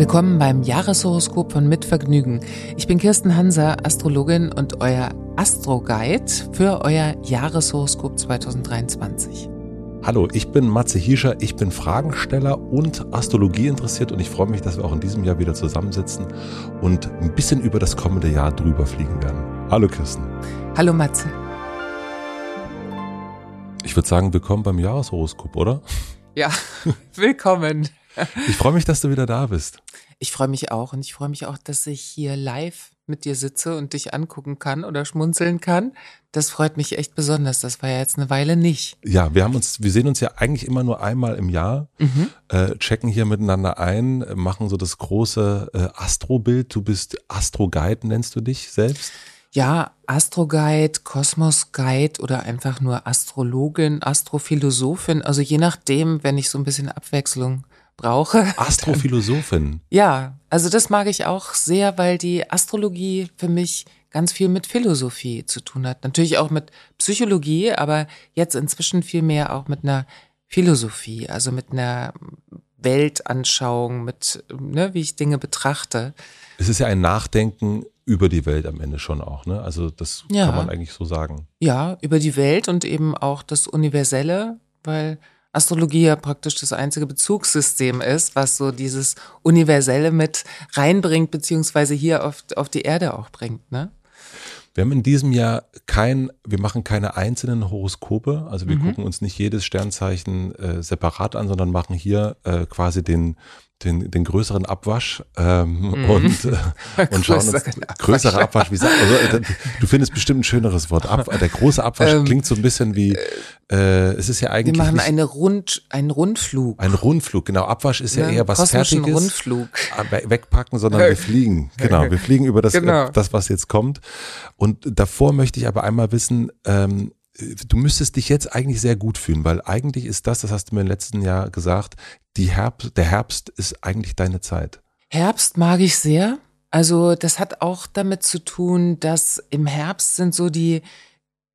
Willkommen beim Jahreshoroskop von Mitvergnügen. Ich bin Kirsten Hanser, Astrologin und euer Astro-Guide für euer Jahreshoroskop 2023. Hallo, ich bin Matze Hiescher, ich bin Fragensteller und Astrologie interessiert und ich freue mich, dass wir auch in diesem Jahr wieder zusammensitzen und ein bisschen über das kommende Jahr drüber fliegen werden. Hallo Kirsten. Hallo Matze. Ich würde sagen, willkommen beim Jahreshoroskop, oder? Ja, willkommen. Ich freue mich, dass du wieder da bist. Ich freue mich auch und ich freue mich auch, dass ich hier live mit dir sitze und dich angucken kann oder schmunzeln kann. Das freut mich echt besonders. Das war ja jetzt eine Weile nicht. Ja, wir haben uns, wir sehen uns ja eigentlich immer nur einmal im Jahr, mhm. äh, checken hier miteinander ein, machen so das große äh, Astro-Bild. Du bist Astro-Guide, nennst du dich selbst? Ja, Astro-Guide, Kosmos-Guide oder einfach nur Astrologin, Astrophilosophin. Also je nachdem, wenn ich so ein bisschen Abwechslung brauche. Astrophilosophin. Ja, also das mag ich auch sehr, weil die Astrologie für mich ganz viel mit Philosophie zu tun hat. Natürlich auch mit Psychologie, aber jetzt inzwischen viel mehr auch mit einer Philosophie, also mit einer Weltanschauung, mit, ne, wie ich Dinge betrachte. Es ist ja ein Nachdenken über die Welt am Ende schon auch, ne? Also das ja. kann man eigentlich so sagen. Ja, über die Welt und eben auch das Universelle, weil Astrologie ja praktisch das einzige Bezugssystem ist, was so dieses Universelle mit reinbringt, beziehungsweise hier auf, auf die Erde auch bringt, ne? Wir haben in diesem Jahr kein, wir machen keine einzelnen Horoskope, also wir mhm. gucken uns nicht jedes Sternzeichen äh, separat an, sondern machen hier äh, quasi den, den, den größeren Abwasch ähm, mhm. und, äh, und schauen uns größere Abwasch, wie sagt also, äh, du findest bestimmt ein schöneres Wort. Ab, der große Abwasch ähm, klingt so ein bisschen wie äh, es ist ja eigentlich. Wir machen eine Rund, einen Rundflug. Ein Rundflug, genau. Abwasch ist ja, ja eher was Fertiges. Rundflug. Ah, wegpacken, sondern wir fliegen. Genau, wir fliegen über das, genau. das, was jetzt kommt. Und davor möchte ich aber einmal wissen, ähm, du müsstest dich jetzt eigentlich sehr gut fühlen, weil eigentlich ist das, das hast du mir im letzten Jahr gesagt, die Herbst, der Herbst ist eigentlich deine Zeit. Herbst mag ich sehr. Also das hat auch damit zu tun, dass im Herbst sind so die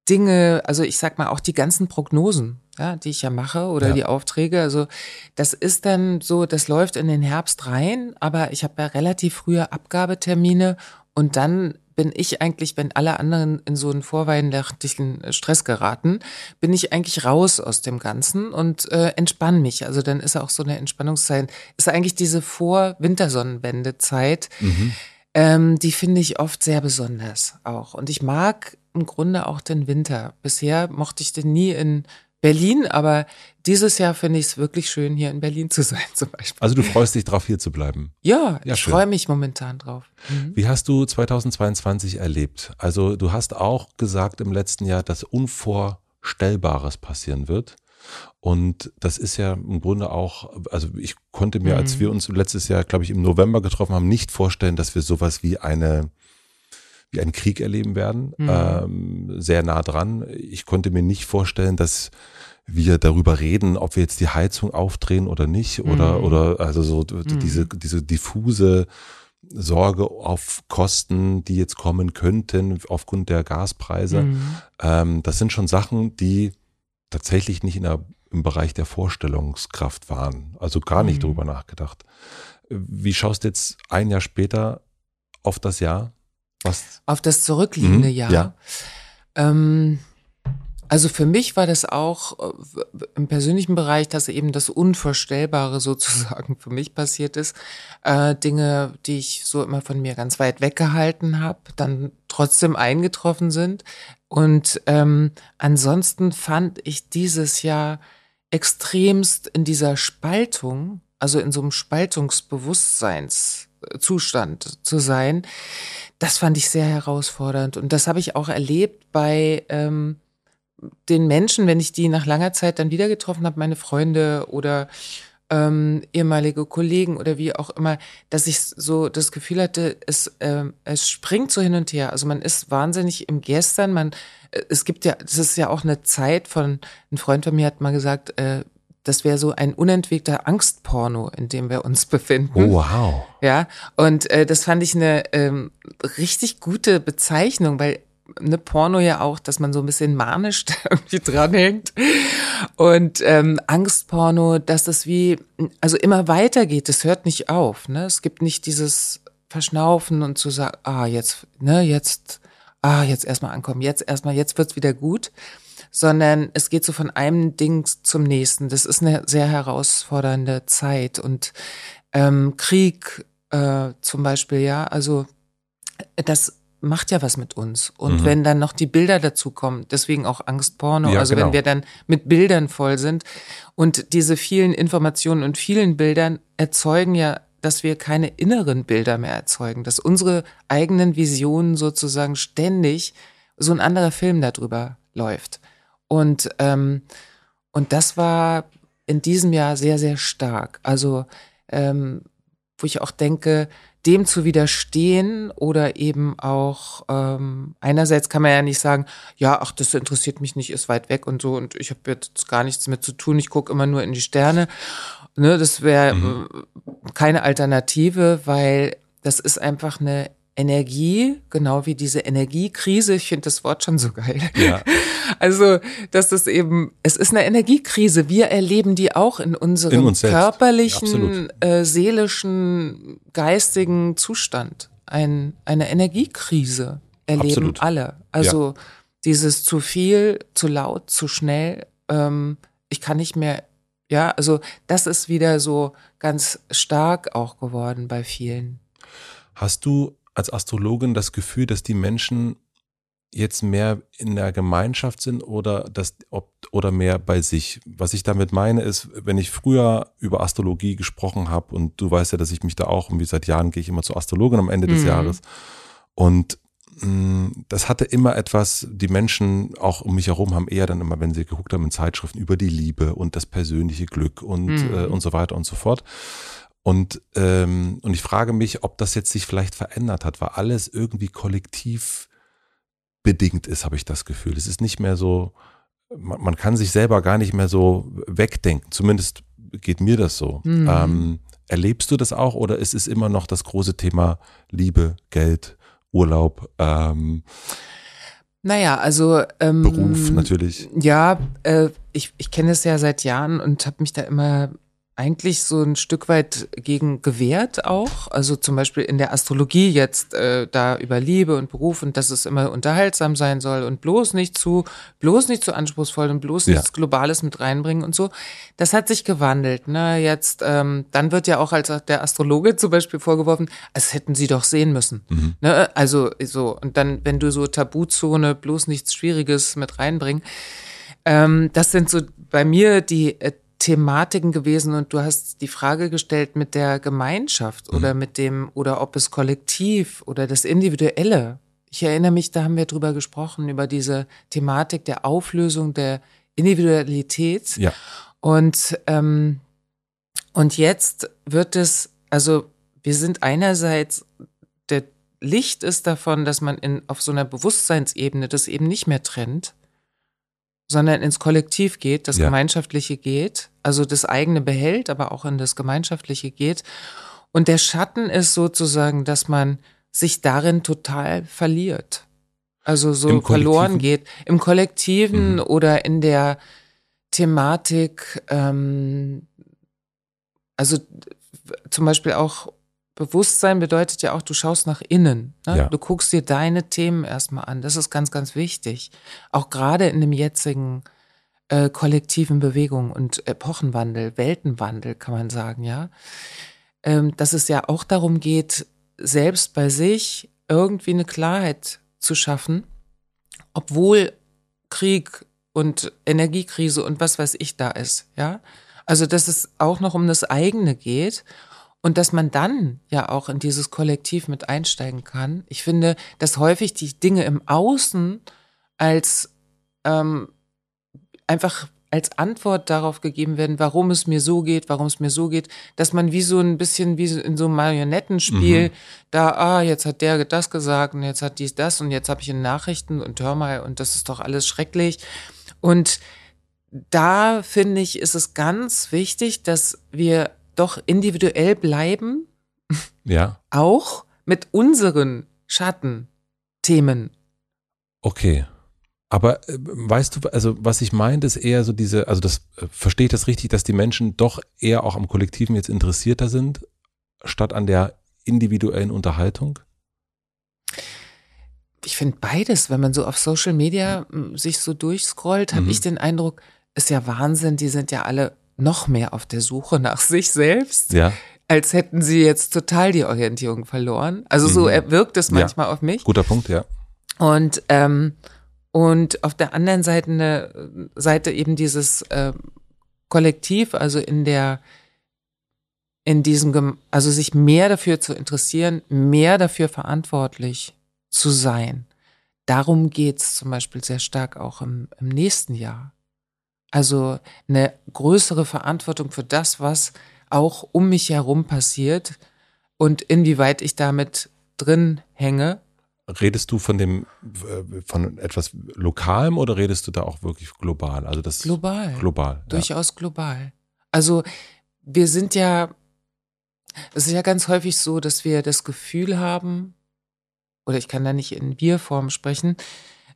Dinge, also ich sag mal auch die ganzen Prognosen, ja, die ich ja mache oder ja. die Aufträge. Also das ist dann so, das läuft in den Herbst rein, aber ich habe ja relativ frühe Abgabetermine und dann bin ich eigentlich, wenn alle anderen in so einen vorweihnachtlichen Stress geraten, bin ich eigentlich raus aus dem Ganzen und äh, entspann mich. Also dann ist auch so eine Entspannungszeit, ist eigentlich diese Vor-Wintersonnenwende-Zeit. Mhm. Ähm, die finde ich oft sehr besonders auch. Und ich mag im Grunde auch den Winter. Bisher mochte ich den nie in Berlin, aber dieses Jahr finde ich es wirklich schön, hier in Berlin zu sein, zum Beispiel. Also du freust dich drauf, hier zu bleiben? Ja, ja ich freue mich momentan drauf. Mhm. Wie hast du 2022 erlebt? Also du hast auch gesagt im letzten Jahr, dass Unvorstellbares passieren wird. Und das ist ja im Grunde auch, also ich konnte mir, mhm. als wir uns letztes Jahr, glaube ich, im November getroffen haben, nicht vorstellen, dass wir sowas wie eine wie einen Krieg erleben werden, mhm. ähm, sehr nah dran. Ich konnte mir nicht vorstellen, dass wir darüber reden, ob wir jetzt die Heizung aufdrehen oder nicht, oder, mhm. oder also so mhm. diese, diese diffuse Sorge auf Kosten, die jetzt kommen könnten aufgrund der Gaspreise. Mhm. Ähm, das sind schon Sachen, die tatsächlich nicht in der, im Bereich der Vorstellungskraft waren. Also gar nicht mhm. drüber nachgedacht. Wie schaust du jetzt ein Jahr später auf das Jahr? Was? Auf das zurückliegende mhm, Jahr. Ja. Ähm, also für mich war das auch äh, im persönlichen Bereich, dass eben das Unvorstellbare sozusagen für mich passiert ist. Äh, Dinge, die ich so immer von mir ganz weit weggehalten habe, dann trotzdem eingetroffen sind. Und ähm, ansonsten fand ich dieses Jahr extremst in dieser Spaltung, also in so einem Spaltungsbewusstseinszustand zu sein, das fand ich sehr herausfordernd. Und das habe ich auch erlebt bei ähm, den Menschen, wenn ich die nach langer Zeit dann wieder getroffen habe, meine Freunde oder ähm, ehemalige Kollegen oder wie auch immer, dass ich so das Gefühl hatte, es, äh, es springt so hin und her. Also man ist wahnsinnig im Gestern. Man, äh, es gibt ja, das ist ja auch eine Zeit von, ein Freund von mir hat mal gesagt, äh, das wäre so ein unentwegter Angstporno, in dem wir uns befinden. Oh, wow. Ja, und äh, das fand ich eine ähm, richtig gute Bezeichnung, weil eine Porno ja auch, dass man so ein bisschen manisch irgendwie dranhängt. Und ähm, Angstporno, dass das wie, also immer weitergeht, das hört nicht auf. Ne? Es gibt nicht dieses Verschnaufen und zu sagen, ah, jetzt, ne, jetzt, ah, jetzt erstmal ankommen, jetzt erstmal, jetzt wird's wieder gut, sondern es geht so von einem Ding zum nächsten. Das ist eine sehr herausfordernde Zeit und ähm, Krieg äh, zum Beispiel, ja, also das macht ja was mit uns. Und mhm. wenn dann noch die Bilder dazu kommen, deswegen auch Angstporno, ja, also genau. wenn wir dann mit Bildern voll sind und diese vielen Informationen und vielen Bildern erzeugen ja, dass wir keine inneren Bilder mehr erzeugen, dass unsere eigenen Visionen sozusagen ständig so ein anderer Film darüber läuft. Und, ähm, und das war in diesem Jahr sehr, sehr stark. Also, ähm, wo ich auch denke, dem zu widerstehen oder eben auch ähm, einerseits kann man ja nicht sagen, ja, ach, das interessiert mich nicht, ist weit weg und so und ich habe jetzt gar nichts mit zu tun, ich gucke immer nur in die Sterne. Ne, das wäre mhm. keine Alternative, weil das ist einfach eine Energie, genau wie diese Energiekrise. Ich finde das Wort schon so geil. Ja. Also, dass das eben, es ist eine Energiekrise. Wir erleben die auch in unserem in körperlichen, ja, äh, seelischen, geistigen Zustand. Ein, eine Energiekrise erleben absolut. alle. Also ja. dieses zu viel, zu laut, zu schnell. Ähm, ich kann nicht mehr. Ja, also das ist wieder so ganz stark auch geworden bei vielen. Hast du als Astrologin das Gefühl, dass die Menschen jetzt mehr in der Gemeinschaft sind oder das ob, oder mehr bei sich. Was ich damit meine ist, wenn ich früher über Astrologie gesprochen habe und du weißt ja, dass ich mich da auch, und wie seit Jahren gehe ich immer zur Astrologin am Ende des mhm. Jahres und mh, mm, das hatte immer etwas, die Menschen auch um mich herum haben eher dann immer, wenn sie geguckt haben in Zeitschriften über die Liebe und das persönliche Glück und mhm. äh, und so weiter und so fort. Und, ähm, und ich frage mich, ob das jetzt sich vielleicht verändert hat, weil alles irgendwie kollektiv bedingt ist, habe ich das Gefühl. Es ist nicht mehr so, man, man, kann sich selber gar nicht mehr so wegdenken. Zumindest geht mir das so. Mhm. Ähm, erlebst du das auch oder ist es immer noch das große Thema Liebe, Geld, Urlaub? Ähm, naja, also ähm, Beruf natürlich. Ja, äh, ich, ich kenne es ja seit Jahren und habe mich da immer eigentlich so ein Stück weit gegen gewehrt auch. Also zum Beispiel in der Astrologie jetzt äh, da über Liebe und Beruf und dass es immer unterhaltsam sein soll und bloß nicht zu, bloß nicht zu anspruchsvoll und bloß ja. nichts Globales mit reinbringen und so. Das hat sich gewandelt. Ne? Jetzt, ähm, dann wird ja auch als der Astrologe zum Beispiel vorgeworfen, als hätten sie doch sehen müssen. Mhm. Ne? Also so, und dann, wenn du so Tabuzone, bloß nichts Schwieriges mit reinbringen. Ähm, das sind so bei mir die äh, Thematiken gewesen und du hast die Frage gestellt mit der Gemeinschaft mhm. oder mit dem, oder ob es kollektiv oder das Individuelle. Ich erinnere mich, da haben wir drüber gesprochen, über diese Thematik der Auflösung der Individualität. Ja. Und, ähm, und jetzt wird es, also wir sind einerseits, der Licht ist davon, dass man in, auf so einer Bewusstseinsebene das eben nicht mehr trennt sondern ins Kollektiv geht, das ja. Gemeinschaftliche geht, also das eigene behält, aber auch in das Gemeinschaftliche geht. Und der Schatten ist sozusagen, dass man sich darin total verliert. Also so verloren geht. Im Kollektiven mhm. oder in der Thematik, ähm, also zum Beispiel auch Bewusstsein bedeutet ja auch, du schaust nach innen. Ne? Ja. Du guckst dir deine Themen erstmal an. Das ist ganz, ganz wichtig. Auch gerade in dem jetzigen äh, kollektiven Bewegung und Epochenwandel, Weltenwandel, kann man sagen, ja. Ähm, dass es ja auch darum geht, selbst bei sich irgendwie eine Klarheit zu schaffen, obwohl Krieg und Energiekrise und was weiß ich da ist, ja. Also, dass es auch noch um das eigene geht und dass man dann ja auch in dieses Kollektiv mit einsteigen kann. Ich finde, dass häufig die Dinge im Außen als ähm, einfach als Antwort darauf gegeben werden, warum es mir so geht, warum es mir so geht, dass man wie so ein bisschen wie in so einem Marionettenspiel mhm. da, ah, jetzt hat der das gesagt und jetzt hat dies das und jetzt habe ich in Nachrichten und hör mal und das ist doch alles schrecklich. Und da finde ich, ist es ganz wichtig, dass wir doch individuell bleiben. Ja. Auch mit unseren Schattenthemen. Okay. Aber äh, weißt du, also was ich meine, ist eher so diese, also das äh, verstehe ich das richtig, dass die Menschen doch eher auch am Kollektiven jetzt interessierter sind, statt an der individuellen Unterhaltung? Ich finde beides, wenn man so auf Social Media mhm. sich so durchscrollt, habe mhm. ich den Eindruck, ist ja Wahnsinn, die sind ja alle noch mehr auf der Suche nach sich selbst. Ja. Als hätten sie jetzt total die Orientierung verloren. Also so mhm. wirkt es manchmal ja. auf mich. Guter Punkt, ja. Und ähm, und auf der anderen Seite eine Seite eben dieses äh, Kollektiv, also in der in diesem, also sich mehr dafür zu interessieren, mehr dafür verantwortlich zu sein. Darum geht's zum Beispiel sehr stark auch im, im nächsten Jahr. Also eine größere Verantwortung für das, was auch um mich herum passiert und inwieweit ich damit drin hänge redest du von dem äh, von etwas Lokalem oder redest du da auch wirklich global? Also das global. Global. Durchaus ja. global. Also wir sind ja, es ist ja ganz häufig so, dass wir das Gefühl haben, oder ich kann da nicht in Wir-Form sprechen,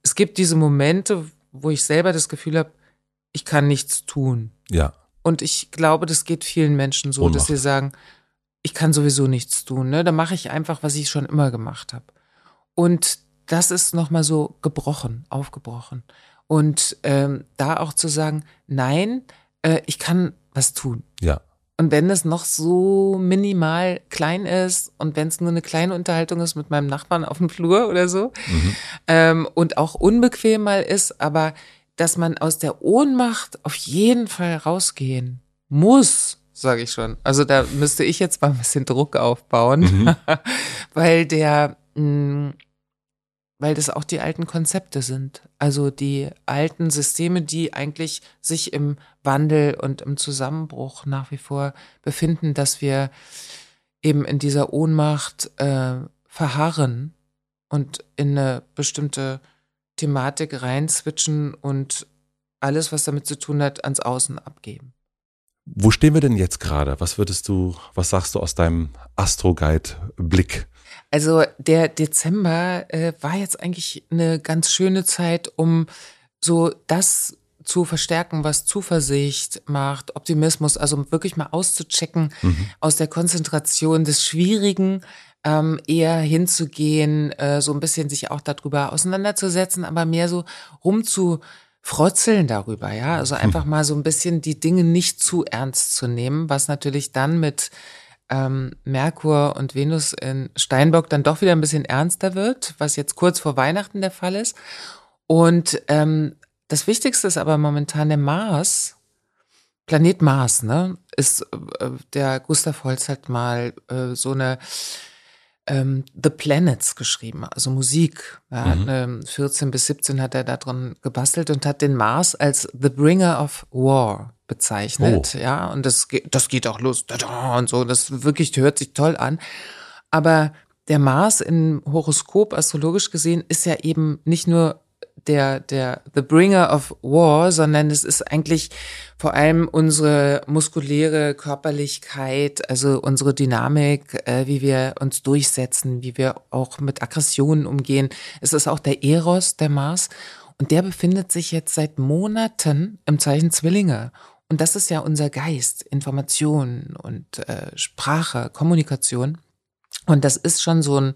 es gibt diese Momente, wo ich selber das Gefühl habe, ich kann nichts tun. Ja. Und ich glaube, das geht vielen Menschen so, Ohnmacht. dass sie sagen, ich kann sowieso nichts tun. Ne? Da mache ich einfach, was ich schon immer gemacht habe. Und das ist nochmal so gebrochen, aufgebrochen. Und ähm, da auch zu sagen, nein, äh, ich kann was tun. Ja. Und wenn es noch so minimal klein ist und wenn es nur eine kleine Unterhaltung ist mit meinem Nachbarn auf dem Flur oder so mhm. ähm, und auch unbequem mal ist, aber dass man aus der Ohnmacht auf jeden Fall rausgehen muss, sage ich schon. Also da müsste ich jetzt mal ein bisschen Druck aufbauen, mhm. weil der mh, mm, weil das auch die alten Konzepte sind. Also die alten Systeme, die eigentlich sich im Wandel und im Zusammenbruch nach wie vor befinden, dass wir eben in dieser Ohnmacht äh, verharren und in eine bestimmte Thematik reinzwitschen und alles, was damit zu tun hat, ans Außen abgeben. Wo stehen wir denn jetzt gerade? Was würdest du, was sagst du aus deinem Astro-Guide-Blick? Also der Dezember äh, war jetzt eigentlich eine ganz schöne Zeit, um so das zu verstärken, was Zuversicht macht, Optimismus, also wirklich mal auszuchecken, mhm. aus der Konzentration des Schwierigen ähm, eher hinzugehen, äh, so ein bisschen sich auch darüber auseinanderzusetzen, aber mehr so rumzufrotzeln darüber, ja. Also mhm. einfach mal so ein bisschen die Dinge nicht zu ernst zu nehmen, was natürlich dann mit ähm, Merkur und Venus in Steinbock dann doch wieder ein bisschen ernster wird, was jetzt kurz vor Weihnachten der Fall ist. Und ähm, das Wichtigste ist aber momentan der Mars, Planet Mars, ne, ist äh, der Gustav Holz hat mal äh, so eine ähm, The Planets geschrieben, also Musik. Ja, mhm. 14 bis 17 hat er da drin gebastelt und hat den Mars als The Bringer of War bezeichnet. Oh. Ja, und das, das geht auch los und so. Das wirklich hört sich toll an. Aber der Mars im Horoskop astrologisch gesehen ist ja eben nicht nur der, der The Bringer of War, sondern es ist eigentlich vor allem unsere muskuläre Körperlichkeit, also unsere Dynamik, äh, wie wir uns durchsetzen, wie wir auch mit Aggressionen umgehen. Es ist auch der Eros, der Mars. Und der befindet sich jetzt seit Monaten im Zeichen Zwillinge. Und das ist ja unser Geist, Information und äh, Sprache, Kommunikation. Und das ist schon so ein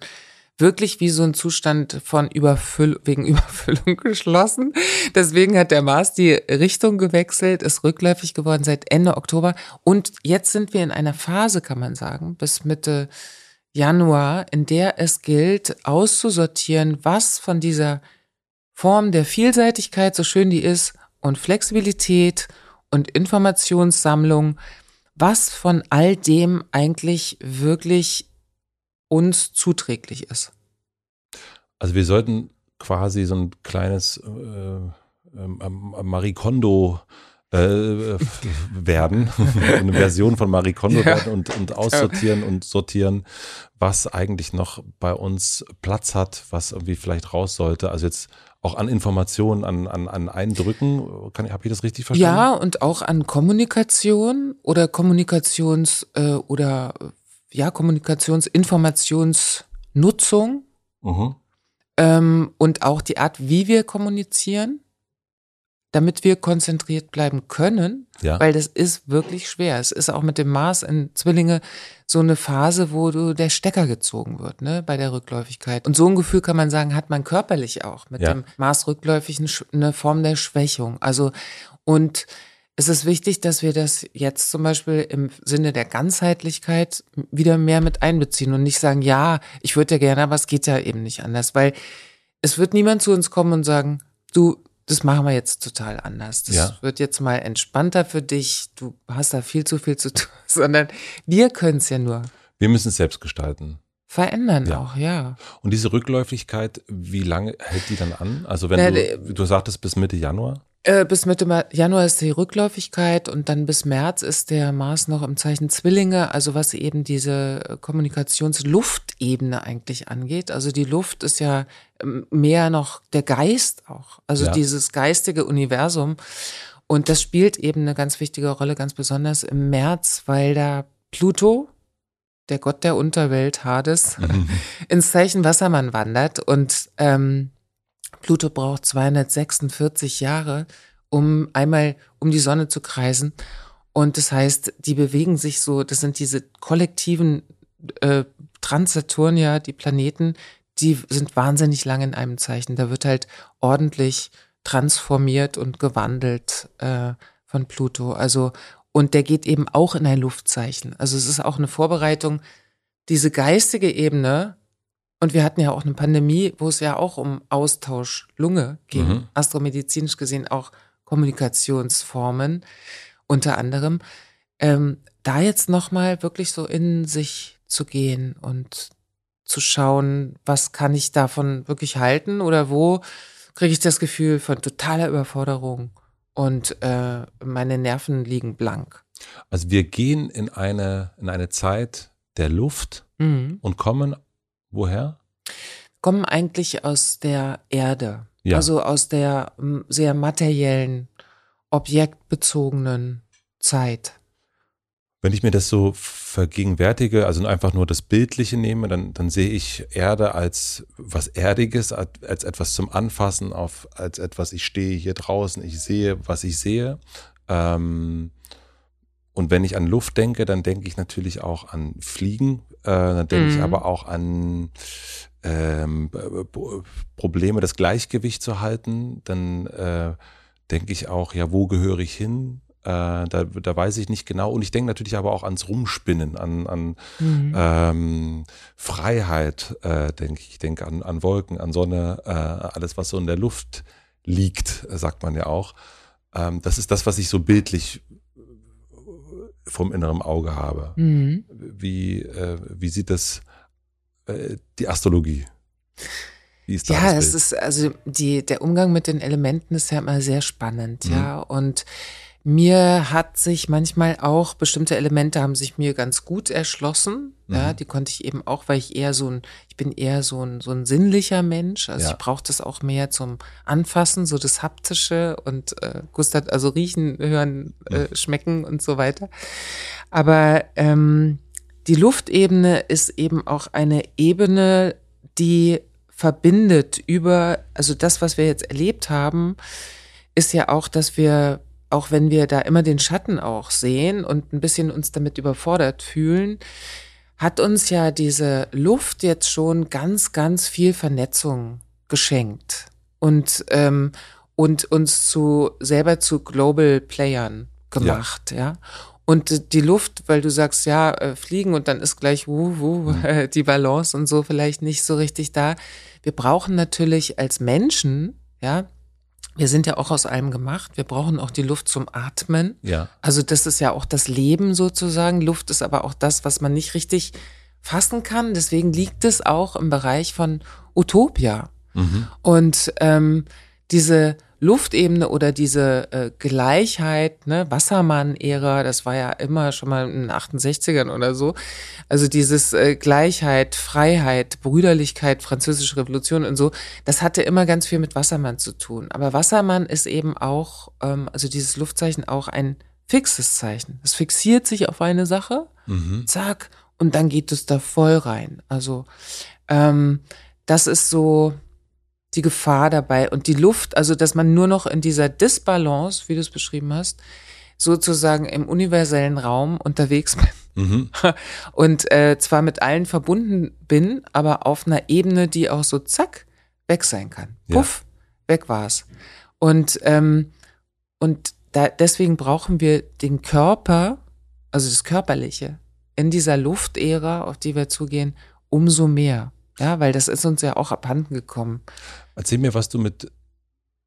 wirklich wie so ein Zustand von Überfüllung, wegen Überfüllung geschlossen. Deswegen hat der Mars die Richtung gewechselt, ist rückläufig geworden seit Ende Oktober. Und jetzt sind wir in einer Phase, kann man sagen, bis Mitte Januar, in der es gilt, auszusortieren, was von dieser Form der Vielseitigkeit, so schön die ist, und Flexibilität und Informationssammlung, was von all dem eigentlich wirklich uns zuträglich ist. Also wir sollten quasi so ein kleines äh, äh, Marie Kondo äh, werden, eine Version von Marie Kondo ja. werden und, und aussortieren und sortieren, was eigentlich noch bei uns Platz hat, was irgendwie vielleicht raus sollte. Also jetzt auch an Informationen, an, an, an Eindrücken. Habe ich das richtig verstanden? Ja, und auch an Kommunikation oder Kommunikations- äh, oder ja, Kommunikationsinformationsnutzung. Mhm. Ähm, und auch die Art, wie wir kommunizieren damit wir konzentriert bleiben können, ja. weil das ist wirklich schwer. Es ist auch mit dem Mars in Zwillinge so eine Phase, wo du der Stecker gezogen wird, ne, bei der Rückläufigkeit. Und so ein Gefühl kann man sagen, hat man körperlich auch mit ja. dem Mars rückläufig eine Form der Schwächung. Also, und es ist wichtig, dass wir das jetzt zum Beispiel im Sinne der Ganzheitlichkeit wieder mehr mit einbeziehen und nicht sagen, ja, ich würde ja gerne, aber es geht ja eben nicht anders, weil es wird niemand zu uns kommen und sagen, du, das machen wir jetzt total anders. Das ja. wird jetzt mal entspannter für dich. Du hast da viel zu viel zu tun, sondern wir können es ja nur. Wir müssen es selbst gestalten. Verändern ja. auch, ja. Und diese Rückläufigkeit, wie lange hält die dann an? Also wenn Na, du, du sagtest bis Mitte Januar? Äh, bis Mitte Januar ist die Rückläufigkeit und dann bis März ist der Mars noch im Zeichen Zwillinge, also was eben diese Kommunikationsluftebene eigentlich angeht. Also die Luft ist ja ähm, mehr noch der Geist auch, also ja. dieses geistige Universum. Und das spielt eben eine ganz wichtige Rolle, ganz besonders im März, weil da Pluto, der Gott der Unterwelt, Hades, mhm. ins Zeichen Wassermann wandert und ähm, Pluto braucht 246 Jahre, um einmal um die Sonne zu kreisen. Und das heißt, die bewegen sich so, das sind diese kollektiven äh, Transsaturnier, die Planeten, die sind wahnsinnig lang in einem Zeichen. Da wird halt ordentlich transformiert und gewandelt äh, von Pluto. Also, und der geht eben auch in ein Luftzeichen. Also es ist auch eine Vorbereitung, diese geistige Ebene und wir hatten ja auch eine Pandemie, wo es ja auch um Austausch Lunge ging, mhm. astromedizinisch gesehen auch Kommunikationsformen unter anderem. Ähm, da jetzt nochmal wirklich so in sich zu gehen und zu schauen, was kann ich davon wirklich halten oder wo kriege ich das Gefühl von totaler Überforderung und äh, meine Nerven liegen blank. Also wir gehen in eine, in eine Zeit der Luft mhm. und kommen Woher? Kommen eigentlich aus der Erde. Ja. Also aus der sehr materiellen, objektbezogenen Zeit. Wenn ich mir das so vergegenwärtige, also einfach nur das Bildliche nehme, dann, dann sehe ich Erde als was Erdiges, als etwas zum Anfassen, auf, als etwas, ich stehe hier draußen, ich sehe, was ich sehe. Ähm, und wenn ich an Luft denke, dann denke ich natürlich auch an Fliegen, äh, dann denke mhm. ich aber auch an ähm, Probleme, das Gleichgewicht zu halten. Dann äh, denke ich auch, ja, wo gehöre ich hin? Äh, da, da weiß ich nicht genau. Und ich denke natürlich aber auch ans Rumspinnen, an, an mhm. ähm, Freiheit, äh, denke ich. Ich denke an, an Wolken, an Sonne, äh, alles, was so in der Luft liegt, sagt man ja auch. Ähm, das ist das, was ich so bildlich vom inneren Auge habe. Mhm. Wie, äh, wie sieht das äh, die Astrologie? Wie ist da ja, es ist also die, der Umgang mit den Elementen ist ja immer sehr spannend, mhm. ja. Und mir hat sich manchmal auch bestimmte Elemente haben sich mir ganz gut erschlossen. Mhm. Ja, die konnte ich eben auch, weil ich eher so ein, ich bin eher so ein, so ein sinnlicher Mensch. Also ja. ich brauche das auch mehr zum Anfassen, so das Haptische und äh, Gustav, also riechen, hören, äh, schmecken und so weiter. Aber ähm, die Luftebene ist eben auch eine Ebene, die verbindet über, also das, was wir jetzt erlebt haben, ist ja auch, dass wir auch wenn wir da immer den Schatten auch sehen und ein bisschen uns damit überfordert fühlen, hat uns ja diese Luft jetzt schon ganz, ganz viel Vernetzung geschenkt und, ähm, und uns zu selber zu Global Playern gemacht, ja. ja. Und die Luft, weil du sagst, ja, äh, fliegen und dann ist gleich wuh, wuh, mhm. die Balance und so vielleicht nicht so richtig da. Wir brauchen natürlich als Menschen, ja, wir sind ja auch aus allem gemacht. Wir brauchen auch die Luft zum Atmen. Ja. Also das ist ja auch das Leben sozusagen. Luft ist aber auch das, was man nicht richtig fassen kann. Deswegen liegt es auch im Bereich von Utopia. Mhm. Und ähm, diese Luftebene oder diese äh, Gleichheit, ne, Wassermann-Ära, das war ja immer schon mal in den 68ern oder so. Also dieses äh, Gleichheit, Freiheit, Brüderlichkeit, Französische Revolution und so, das hatte immer ganz viel mit Wassermann zu tun. Aber Wassermann ist eben auch, ähm, also dieses Luftzeichen auch ein fixes Zeichen. Es fixiert sich auf eine Sache, mhm. zack, und dann geht es da voll rein. Also ähm, das ist so die Gefahr dabei. Und die Luft, also dass man nur noch in dieser Disbalance, wie du es beschrieben hast, sozusagen im universellen Raum unterwegs bin. Mhm. Und äh, zwar mit allen verbunden bin, aber auf einer Ebene, die auch so zack weg sein kann. Puff, ja. weg war's. Und, ähm, und da, deswegen brauchen wir den Körper, also das Körperliche, in dieser Luftära, auf die wir zugehen, umso mehr. Ja, weil das ist uns ja auch abhanden gekommen. Erzähl mir, was du mit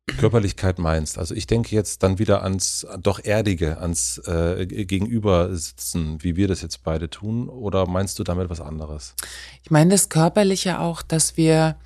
Körperlichkeit meinst. Also ich denke jetzt dann wieder ans doch Erdige, ans äh, Gegenübersitzen, wie wir das jetzt beide tun. Oder meinst du damit was anderes? Ich meine das Körperliche auch, dass wir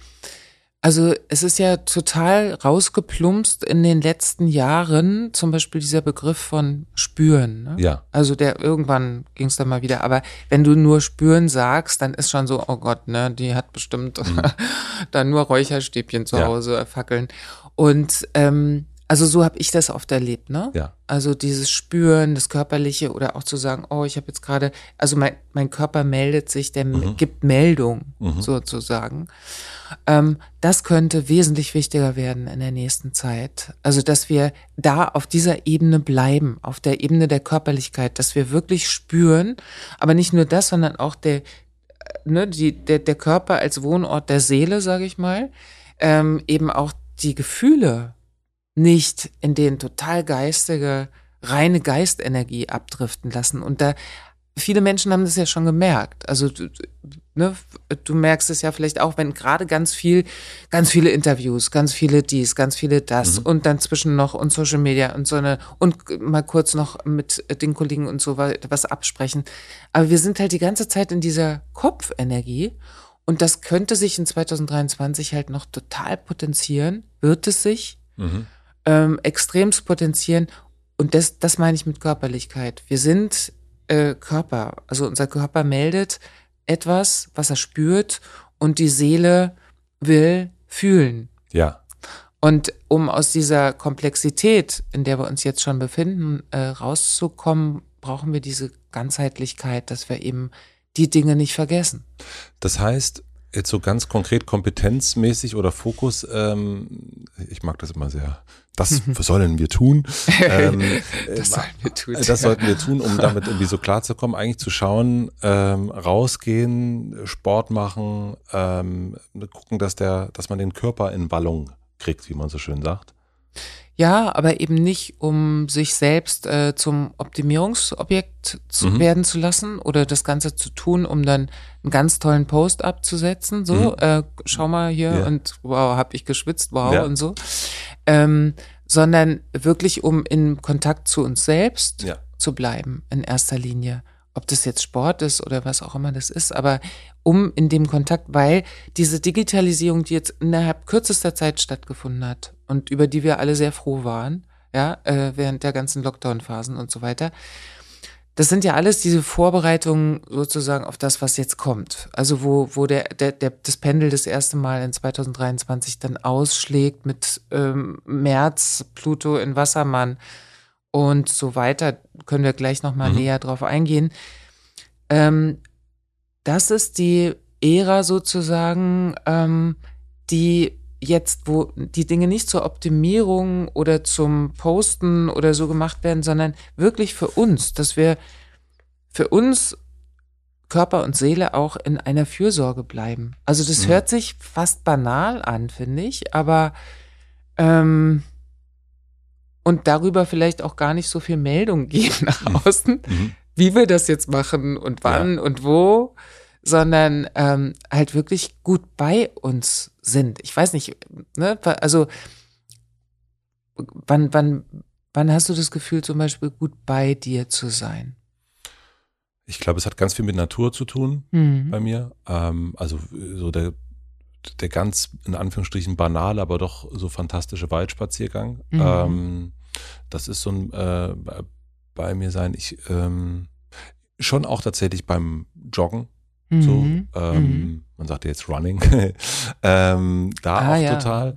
also es ist ja total rausgeplumpst in den letzten Jahren, zum Beispiel dieser Begriff von spüren. Ne? Ja. Also der irgendwann ging es dann mal wieder. Aber wenn du nur spüren sagst, dann ist schon so, oh Gott, ne, die hat bestimmt mhm. dann nur Räucherstäbchen zu ja. Hause fackeln. Und ähm, also so habe ich das oft erlebt, ne? Ja. Also dieses Spüren, das Körperliche oder auch zu sagen, oh, ich habe jetzt gerade, also mein, mein Körper meldet sich, der mhm. gibt Meldung mhm. sozusagen. Ähm, das könnte wesentlich wichtiger werden in der nächsten Zeit. Also dass wir da auf dieser Ebene bleiben, auf der Ebene der Körperlichkeit, dass wir wirklich spüren, aber nicht nur das, sondern auch der, ne, die, der, der Körper als Wohnort der Seele, sage ich mal, ähm, eben auch die Gefühle nicht in den total geistige, reine Geistenergie abdriften lassen. Und da, viele Menschen haben das ja schon gemerkt. Also, du, ne, du merkst es ja vielleicht auch, wenn gerade ganz viel, ganz viele Interviews, ganz viele dies, ganz viele das mhm. und dann zwischen noch und Social Media und so eine, und mal kurz noch mit den Kollegen und so was absprechen. Aber wir sind halt die ganze Zeit in dieser Kopfenergie. Und das könnte sich in 2023 halt noch total potenzieren, wird es sich. Mhm ähm, extremst potenzieren. Und das, das meine ich mit Körperlichkeit. Wir sind äh, Körper. Also unser Körper meldet etwas, was er spürt und die Seele will fühlen. Ja. Und um aus dieser Komplexität, in der wir uns jetzt schon befinden, äh, rauszukommen, brauchen wir diese Ganzheitlichkeit, dass wir eben die Dinge nicht vergessen. Das heißt, jetzt so ganz konkret kompetenzmäßig oder Fokus, ähm, ich mag das immer sehr, das sollen wir tun. Ähm, das sollen wir tun. Das sollten wir tun, um damit irgendwie so klar zu kommen, eigentlich zu schauen, ähm, rausgehen, Sport machen, ähm, gucken, dass der, dass man den Körper in Ballung kriegt, wie man so schön sagt. Ja, aber eben nicht, um sich selbst äh, zum Optimierungsobjekt zu mhm. werden zu lassen oder das Ganze zu tun, um dann einen ganz tollen Post abzusetzen. So, mhm. äh, schau mal hier ja. und wow, hab ich geschwitzt, wow ja. und so. Ähm, sondern wirklich, um in Kontakt zu uns selbst ja. zu bleiben in erster Linie ob das jetzt Sport ist oder was auch immer das ist, aber um in dem Kontakt, weil diese Digitalisierung, die jetzt innerhalb kürzester Zeit stattgefunden hat und über die wir alle sehr froh waren, ja, äh, während der ganzen Lockdown-Phasen und so weiter, das sind ja alles diese Vorbereitungen sozusagen auf das, was jetzt kommt. Also wo, wo der, der, der, das Pendel das erste Mal in 2023 dann ausschlägt mit ähm, März, Pluto in Wassermann, und so weiter, können wir gleich nochmal mhm. näher drauf eingehen. Ähm, das ist die Ära sozusagen, ähm, die jetzt, wo die Dinge nicht zur Optimierung oder zum Posten oder so gemacht werden, sondern wirklich für uns, dass wir für uns Körper und Seele auch in einer Fürsorge bleiben. Also das mhm. hört sich fast banal an, finde ich, aber ähm, und darüber vielleicht auch gar nicht so viel Meldung geben nach mhm. außen, mhm. wie wir das jetzt machen und wann ja. und wo, sondern ähm, halt wirklich gut bei uns sind. Ich weiß nicht, ne, also wann, wann, wann hast du das Gefühl, zum Beispiel gut bei dir zu sein? Ich glaube, es hat ganz viel mit Natur zu tun mhm. bei mir. Ähm, also so der der ganz in Anführungsstrichen banale, aber doch so fantastische Waldspaziergang. Mhm. Ähm, das ist so ein äh, bei mir sein. Ich ähm, schon auch tatsächlich beim Joggen. So, Mhm. ähm, Mhm. man sagt ja jetzt Running. ähm, da Ah, auch ja. total.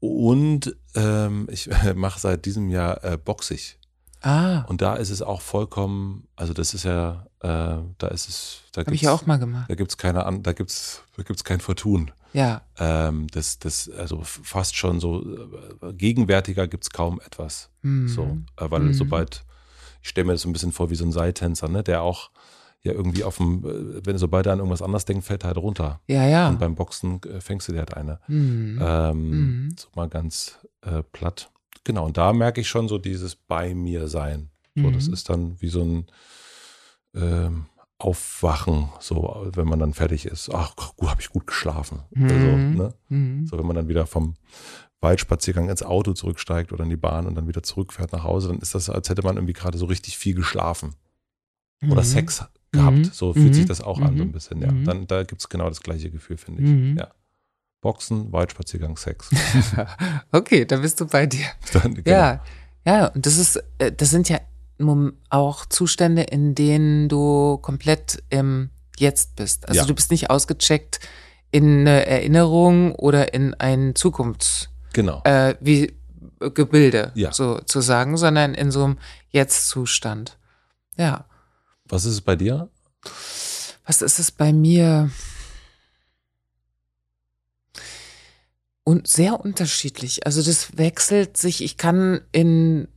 Und ähm, ich mache seit diesem Jahr äh, Boxig. Ah, Und da ist es auch vollkommen, also das ist ja, äh, da ist es, da habe ich ja auch mal gemacht. da gibt's keine an, da gibt's, da gibt's kein Vertun. Ja. Ähm, das, das, also fast schon so äh, gegenwärtiger gibt's kaum etwas. Mhm. So, äh, weil Mhm. sobald, ich stelle mir das so ein bisschen vor wie so ein Seiltänzer, ne, der auch ja irgendwie auf dem, äh, wenn sobald er an irgendwas anderes denkt, fällt er halt runter. Ja, ja. Und beim Boxen äh, fängst du dir halt eine. Mhm. Ähm, Mhm. So mal ganz äh, platt. Genau, und da merke ich schon so dieses bei mir sein. So, das Mhm. ist dann wie so ein ähm, Aufwachen, so wenn man dann fertig ist. Ach, gut, habe ich gut geschlafen. Also, Mhm. ne? Mhm. So, wenn man dann wieder vom Waldspaziergang ins Auto zurücksteigt oder in die Bahn und dann wieder zurückfährt nach Hause, dann ist das, als hätte man irgendwie gerade so richtig viel geschlafen. Oder Mhm. Sex gehabt. Mhm. So fühlt sich Mhm. das auch an, so ein Mhm. bisschen, ja. Mhm. Dann, da gibt es genau das gleiche Gefühl, finde ich. Ja. Boxen, Waldspaziergang, Sex. okay, da bist du bei dir. Dann, genau. Ja, ja, und das ist, äh, das sind ja auch Zustände, in denen du komplett im Jetzt bist. Also Ja. du bist nicht ausgecheckt in eine Erinnerung oder in ein Zukunfts Genau. äh, wie äh, Gebilde Ja. sozusagen, sondern in so einem Jetzt-Zustand. Ja. Was ist es bei dir? Was ist es bei mir? Und sehr unterschiedlich. Also das wechselt sich. Ich kann in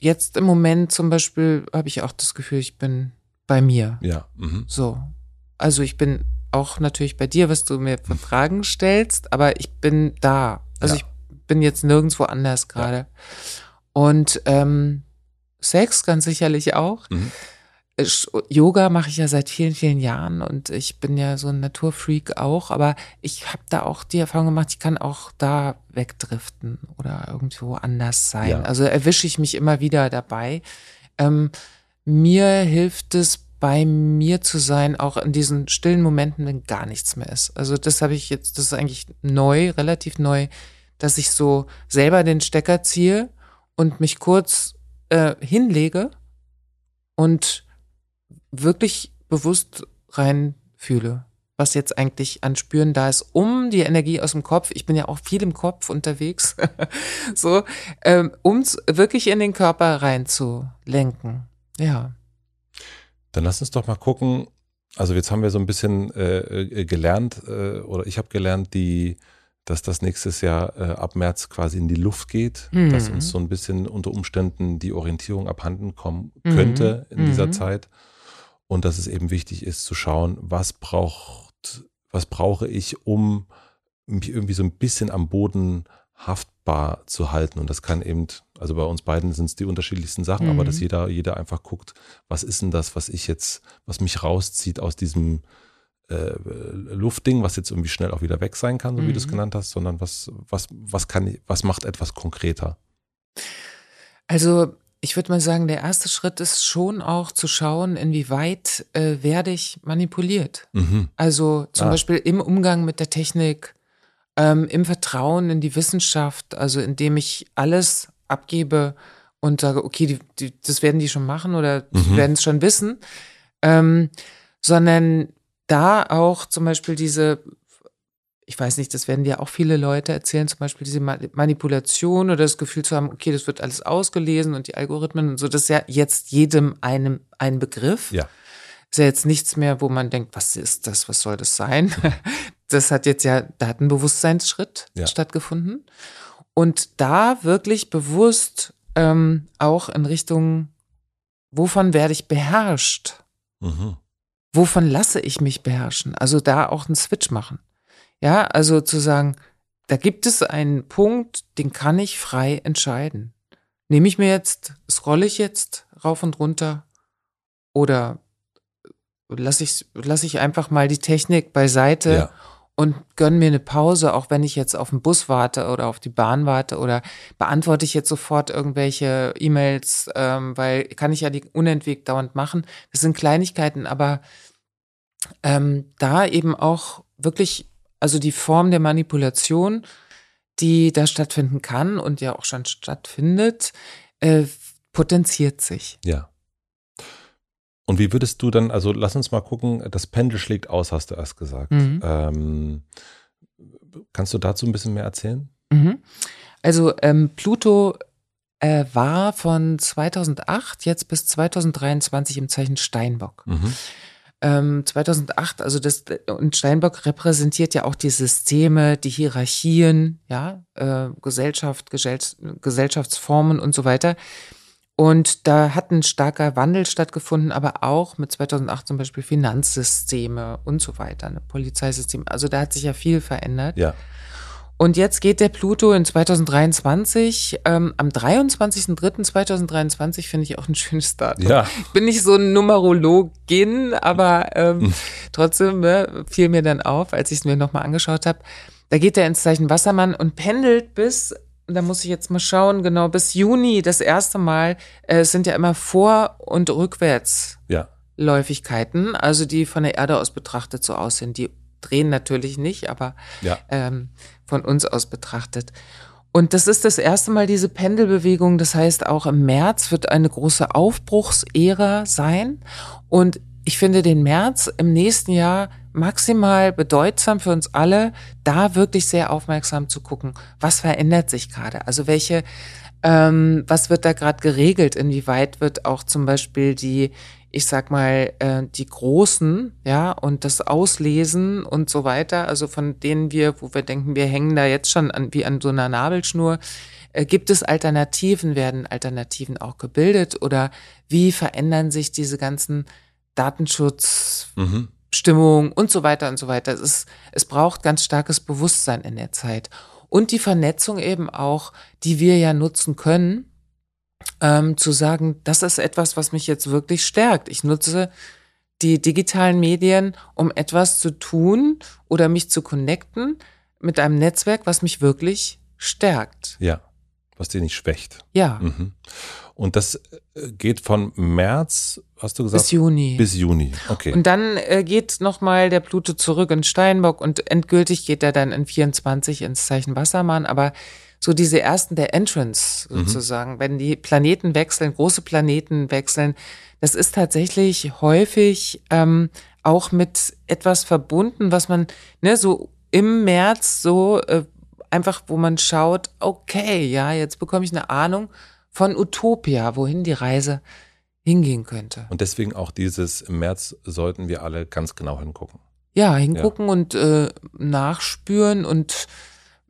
jetzt im Moment zum Beispiel habe ich auch das Gefühl, ich bin bei mir. Ja. Mhm. So. Also ich bin auch natürlich bei dir, was du mir für Fragen stellst, aber ich bin da. Also Ja. ich bin jetzt nirgendwo anders gerade. Und ähm, Sex ganz sicherlich auch. Mhm. Yoga mache ich ja seit vielen, vielen Jahren und ich bin ja so ein Naturfreak auch, aber ich habe da auch die Erfahrung gemacht, ich kann auch da wegdriften oder irgendwo anders sein. Ja. Also erwische ich mich immer wieder dabei. Ähm, mir hilft es, bei mir zu sein, auch in diesen stillen Momenten, wenn gar nichts mehr ist. Also das habe ich jetzt, das ist eigentlich neu, relativ neu, dass ich so selber den Stecker ziehe und mich kurz äh, hinlege und wirklich bewusst reinfühle, was jetzt eigentlich an Spüren da ist, um die Energie aus dem Kopf, ich bin ja auch viel im Kopf unterwegs, so, ähm, um wirklich in den Körper reinzulenken. Ja. Dann lass uns doch mal gucken. Also jetzt haben wir so ein bisschen äh, äh, gelernt, äh, oder ich habe gelernt, die, dass das nächstes Jahr äh, ab März quasi in die Luft geht, Mhm. dass uns so ein bisschen unter Umständen die Orientierung abhanden kommen Mhm. könnte in dieser Mhm. Zeit. Und dass es eben wichtig ist zu schauen, was braucht, was brauche ich, um mich irgendwie so ein bisschen am Boden haftbar zu halten. Und das kann eben, also bei uns beiden sind es die unterschiedlichsten Sachen, aber Mhm. dass jeder, jeder einfach guckt, was ist denn das, was ich jetzt, was mich rauszieht aus diesem äh, Luftding, was jetzt irgendwie schnell auch wieder weg sein kann, so wie du es Mhm. genannt hast, sondern was, was, was kann ich, was macht etwas konkreter? Also ich würde mal sagen, der erste Schritt ist schon auch zu schauen, inwieweit äh, werde ich manipuliert. Mhm. Also zum Ah. Beispiel im Umgang mit der Technik, ähm, im Vertrauen in die Wissenschaft, also indem ich alles abgebe und sage, okay, die, die, das werden die schon machen oder die Mhm. werden es schon wissen, ähm, sondern da auch zum Beispiel diese, ich weiß nicht, das werden dir auch viele Leute erzählen, zum Beispiel diese Ma- Manipulation oder das Gefühl zu haben, okay, das wird alles ausgelesen und die Algorithmen und so, das ist ja jetzt jedem einem ein Begriff Ja. ist ja jetzt nichts mehr, wo man denkt, was ist das, was soll das sein? Das hat jetzt ja, da hat ein Bewusstseinsschritt Ja. stattgefunden. Und da wirklich bewusst ähm, auch in Richtung, wovon werde ich beherrscht? Mhm. Wovon lasse ich mich beherrschen? Also da auch einen Switch machen. Ja, also zu sagen, da gibt es einen Punkt, den kann ich frei entscheiden. Nehme ich mir jetzt, scrolle ich jetzt rauf und runter oder lasse ich, lasse ich einfach mal die Technik beiseite Ja. Und gönne mir eine Pause, auch wenn ich jetzt auf den Bus warte oder auf die Bahn warte oder beantworte ich jetzt sofort irgendwelche E-Mails, ähm, weil kann ich ja die unentwegt dauernd machen. Das sind Kleinigkeiten, aber ähm, da eben auch wirklich Also die Form der Manipulation, die da stattfinden kann und ja auch schon stattfindet, äh, potenziert sich. Ja. Und wie würdest du dann, also lass uns mal gucken, das Pendel schlägt aus, hast du erst gesagt. Mhm. Ähm, kannst du dazu ein bisschen mehr erzählen? Mhm. Also ähm, Pluto äh, war von 2008 jetzt bis 2023 im Zeichen Steinbock. Mhm. Ähm, 2008, also das und Steinbock repräsentiert ja auch die Systeme, die Hierarchien, ja, äh, Gesellschaft, Gesell Gesellschaftsformen und so weiter. Und da hat ein starker Wandel stattgefunden, aber auch mit 2008 zum Beispiel Finanzsysteme und so weiter, ne, Polizeisysteme. Also da hat sich ja viel verändert. Ja. Und jetzt geht der Pluto in 2023, ähm, am 23.03.2023 finde ich auch ein schönes Datum. Ja. Ich bin nicht so ein Numerologin, aber ähm, Hm. trotzdem ne, fiel mir dann auf, als ich es mir nochmal angeschaut habe. Da geht er ins Zeichen Wassermann und pendelt bis, da muss ich jetzt mal schauen, genau, bis Juni das erste Mal. Äh, es sind ja immer Vor- und Rückwärts. Ja. Also die von der Erde aus betrachtet so aussehen. Die drehen natürlich nicht, aber Ja. ähm, von uns aus betrachtet. Und das ist das erste Mal diese Pendelbewegung. Das heißt, auch im März wird eine große Aufbruchsära sein. Und ich finde den März im nächsten Jahr maximal bedeutsam für uns alle, da wirklich sehr aufmerksam zu gucken, was verändert sich gerade. Also welche, ähm, was wird da gerade geregelt? Inwieweit wird auch zum Beispiel die ich sag mal, äh, die Großen, ja, und das Auslesen und so weiter, also von denen wir, wo wir denken, wir hängen da jetzt schon an, wie an so einer Nabelschnur, äh, gibt es Alternativen, werden Alternativen auch gebildet oder wie verändern sich diese ganzen Datenschutzstimmungen Mhm. und so weiter und so weiter. Es, ist, es braucht ganz starkes Bewusstsein in der Zeit. Und die Vernetzung eben auch, die wir ja nutzen können, ähm, zu sagen, das ist etwas, was mich jetzt wirklich stärkt. Ich nutze die digitalen Medien, um etwas zu tun oder mich zu connecten mit einem Netzwerk, was mich wirklich stärkt. Ja. Was dir nicht schwächt. Ja, Mhm. Und das äh, geht von März, hast du gesagt? bis Juni. Bis Juni. Okay. Und dann äh, geht nochmal der Pluto zurück in Steinbock und endgültig geht er dann in 24 ins Zeichen Wassermann. Aber so diese ersten der Entrance sozusagen, wenn die Planeten wechseln, große Planeten wechseln, das ist tatsächlich häufig ähm, auch mit etwas verbunden, was man ne, so im März so äh, einfach, wo man schaut, okay, ja, jetzt bekomme ich eine Ahnung von Utopia, wohin die Reise hingehen könnte. Und deswegen auch dieses im März sollten wir alle ganz genau hingucken. Ja, hingucken und äh, nachspüren und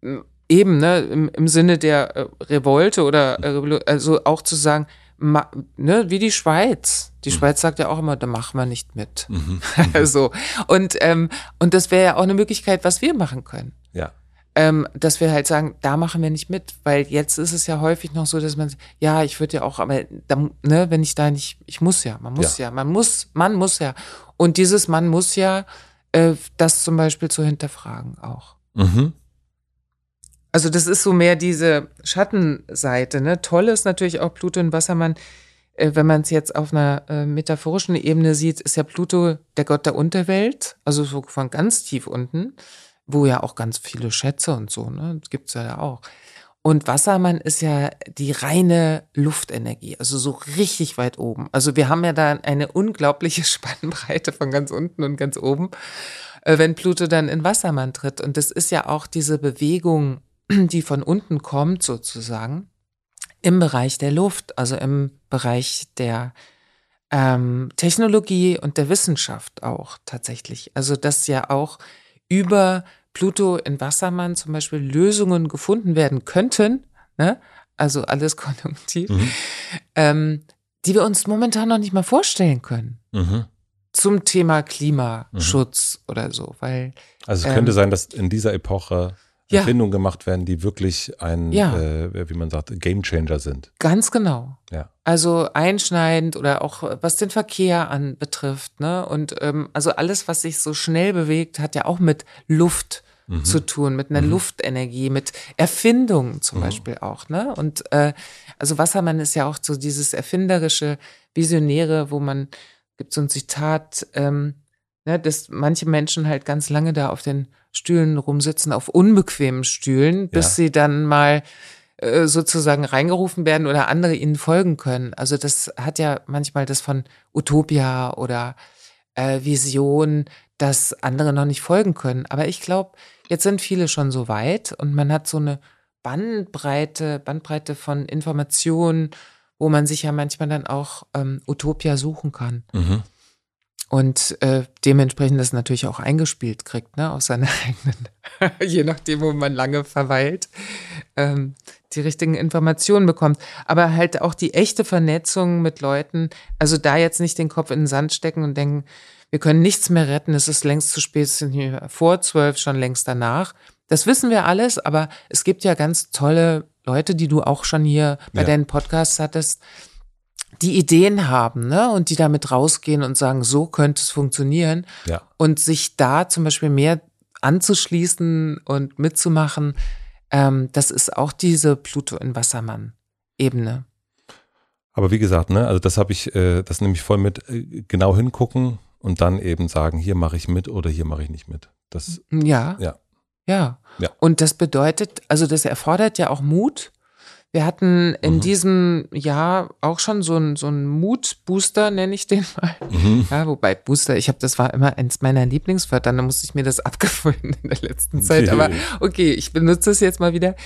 äh, eben, ne, im, im Sinne der äh, Revolte oder äh, also auch zu sagen, ma, ne, wie die Schweiz. Die Schweiz sagt ja auch immer, da machen wir nicht mit. Mhm. Also, und, ähm, und das wäre ja auch eine Möglichkeit, was wir machen können. Ja. Ähm, dass wir halt sagen, da machen wir nicht mit, weil jetzt ist es ja häufig noch so, dass man, ja, ich würde ja auch, aber da, ne, wenn ich da nicht, ich muss ja, man muss ja, man muss, man muss ja. Und dieses man muss ja, äh, das zum Beispiel zu hinterfragen auch. Mhm. Also das ist so mehr diese Schattenseite. Ne? Toll ist natürlich auch Pluto in Wassermann. Äh, wenn man es jetzt auf einer äh, metaphorischen Ebene sieht, ist ja Pluto der Gott der Unterwelt, also so von ganz tief unten, wo ja auch ganz viele Schätze und so, ne, das gibt's ja auch. Und Wassermann ist ja die reine Luftenergie, also so richtig weit oben. Also wir haben ja da eine unglaubliche Spannbreite von ganz unten und ganz oben, äh, wenn Pluto dann in Wassermann tritt. Und das ist ja auch diese Bewegung, die von unten kommt sozusagen, im Bereich der Luft, also im Bereich der ähm, Technologie und der Wissenschaft auch tatsächlich. Also dass ja auch über Pluto in Wassermann zum Beispiel Lösungen gefunden werden könnten, ne? also alles konjunktiv, Mhm. ähm, die wir uns momentan noch nicht mal vorstellen können Mhm. zum Thema Klimaschutz oder so, weil Also es Ähm, könnte sein, dass in dieser Epoche ja. Erfindungen gemacht werden, die wirklich ein, Ja. äh, wie man sagt, Gamechanger sind. ganz genau. Ja. Also einschneidend oder auch was den Verkehr anbetrifft, ne? Und ähm, also alles, was sich so schnell bewegt, hat ja auch mit Luft Mhm. zu tun, mit einer Luftenergie, mit Erfindungen zum Beispiel auch, ne? Und äh, also Wassermann ist ja auch so dieses erfinderische, visionäre, wo man gibt so ein Zitat, ähm, ne, dass manche Menschen halt ganz lange da auf den Stühlen rumsitzen, auf unbequemen Stühlen, bis ja. sie dann mal äh, sozusagen reingerufen werden oder andere ihnen folgen können. Also das hat ja manchmal das von Utopia oder äh, Vision, dass andere noch nicht folgen können. Aber ich glaube, jetzt sind viele schon so weit und man hat so eine Bandbreite, Bandbreite von Informationen, wo man sich ja manchmal dann auch ähm, Utopia suchen kann. Mhm. Und äh, dementsprechend das natürlich auch eingespielt kriegt, ne, aus seiner eigenen, je nachdem, wo man lange verweilt, ähm, die richtigen Informationen bekommt. Aber halt auch die echte Vernetzung mit Leuten, also da jetzt nicht den Kopf in den Sand stecken und denken, wir können nichts mehr retten, es ist längst zu spät, es sind hier vor zwölf, schon längst danach. Das wissen wir alles, aber es gibt ja ganz tolle Leute, die du auch schon hier bei ja. deinen Podcasts hattest, die Ideen haben, ne, und die damit rausgehen und sagen, so könnte es funktionieren. Ja. Und sich da zum Beispiel mehr anzuschließen und mitzumachen, ähm, das ist auch diese Pluto in Wassermann-Ebene. Aber wie gesagt, ne, also das habe ich, äh, das nehme ich voll mit, äh, genau hingucken und dann eben sagen, hier mache ich mit oder hier mache ich nicht mit. Das, ja. Ja. Ja. ja. Und das bedeutet, also das erfordert ja auch Mut. Wir hatten in mhm. diesem Jahr auch schon so ein so Mut-Booster, nenne ich den mal. Mhm. Ja, wobei Booster, ich habe, das war immer eins meiner Lieblingswörter, da musste ich mir das abgewöhnen in der letzten Zeit. Aber okay, ich benutze es jetzt mal wieder.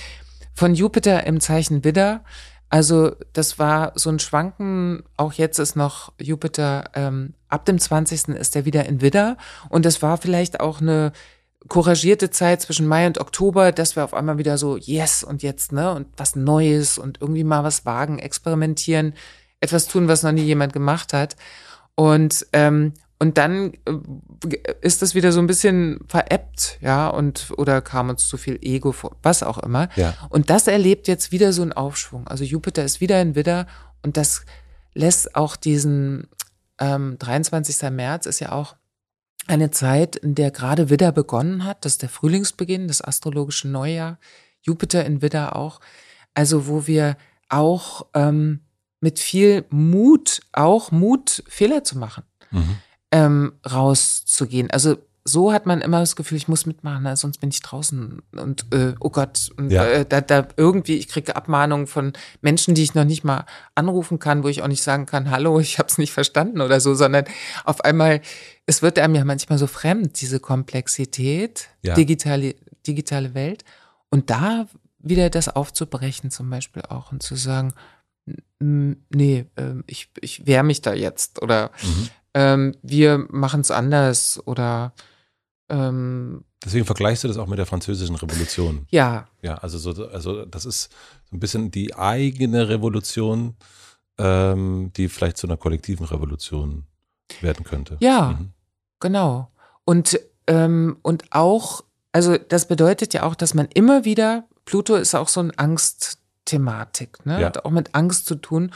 Von Jupiter im Zeichen Widder. Also das war so ein Schwanken, auch jetzt ist noch Jupiter, ähm, ab dem 20. ist er wieder in Widder. Und das war vielleicht auch eine couragierte Zeit zwischen Mai und Oktober, dass wir auf einmal wieder so, yes, und jetzt, ne, und was Neues und irgendwie mal was wagen, experimentieren, etwas tun, was noch nie jemand gemacht hat. Und, ähm, und dann äh, ist das wieder so ein bisschen veräppt, ja, und oder kam uns zu viel Ego vor, was auch immer. Ja. Und das erlebt jetzt wieder so einen Aufschwung. Also Jupiter ist wieder in Widder und das lässt auch diesen ähm, 23. März ist ja auch eine Zeit, in der gerade Widder begonnen hat, das ist der Frühlingsbeginn, das astrologische Neujahr, Jupiter in Widder auch, also wo wir auch ähm, mit viel Mut, auch Mut, Fehler zu machen, mhm. ähm, rauszugehen. Also so hat man immer das Gefühl, ich muss mitmachen, ne? sonst bin ich draußen und äh, oh Gott, und, ja. äh, da, da irgendwie, ich kriege Abmahnungen von Menschen, die ich noch nicht mal anrufen kann, wo ich auch nicht sagen kann, hallo, ich habe es nicht verstanden oder so, sondern auf einmal, es wird einem ja manchmal so fremd, diese Komplexität, ja. digitale, digitale Welt. Und da wieder das aufzubrechen zum Beispiel auch und zu sagen, nee, äh, ich, ich wehre mich da jetzt oder mhm. ähm, wir machen es anders oder ähm, Deswegen vergleichst du das auch mit der französischen Revolution. Ja. Ja, also so, also das ist so ein bisschen die eigene Revolution, ähm, die vielleicht zu einer kollektiven Revolution werden könnte. Ja, mhm. genau. Und, ähm, und auch, also das bedeutet ja auch, dass man immer wieder, Pluto ist auch so ein Angstthematik, ne? Ja. Hat auch mit Angst zu tun.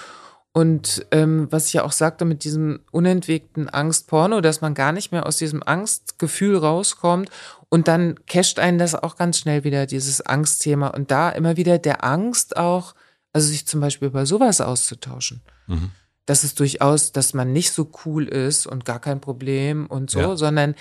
Und ähm, was ich ja auch sagte mit diesem unentwegten Angstporno, dass man gar nicht mehr aus diesem Angstgefühl rauskommt und dann casht einen das auch ganz schnell wieder, dieses Angstthema. Und da immer wieder der Angst auch, also sich zum Beispiel über sowas auszutauschen. Mhm. Das ist durchaus, dass man nicht so cool ist und gar kein Problem und so, ja. sondern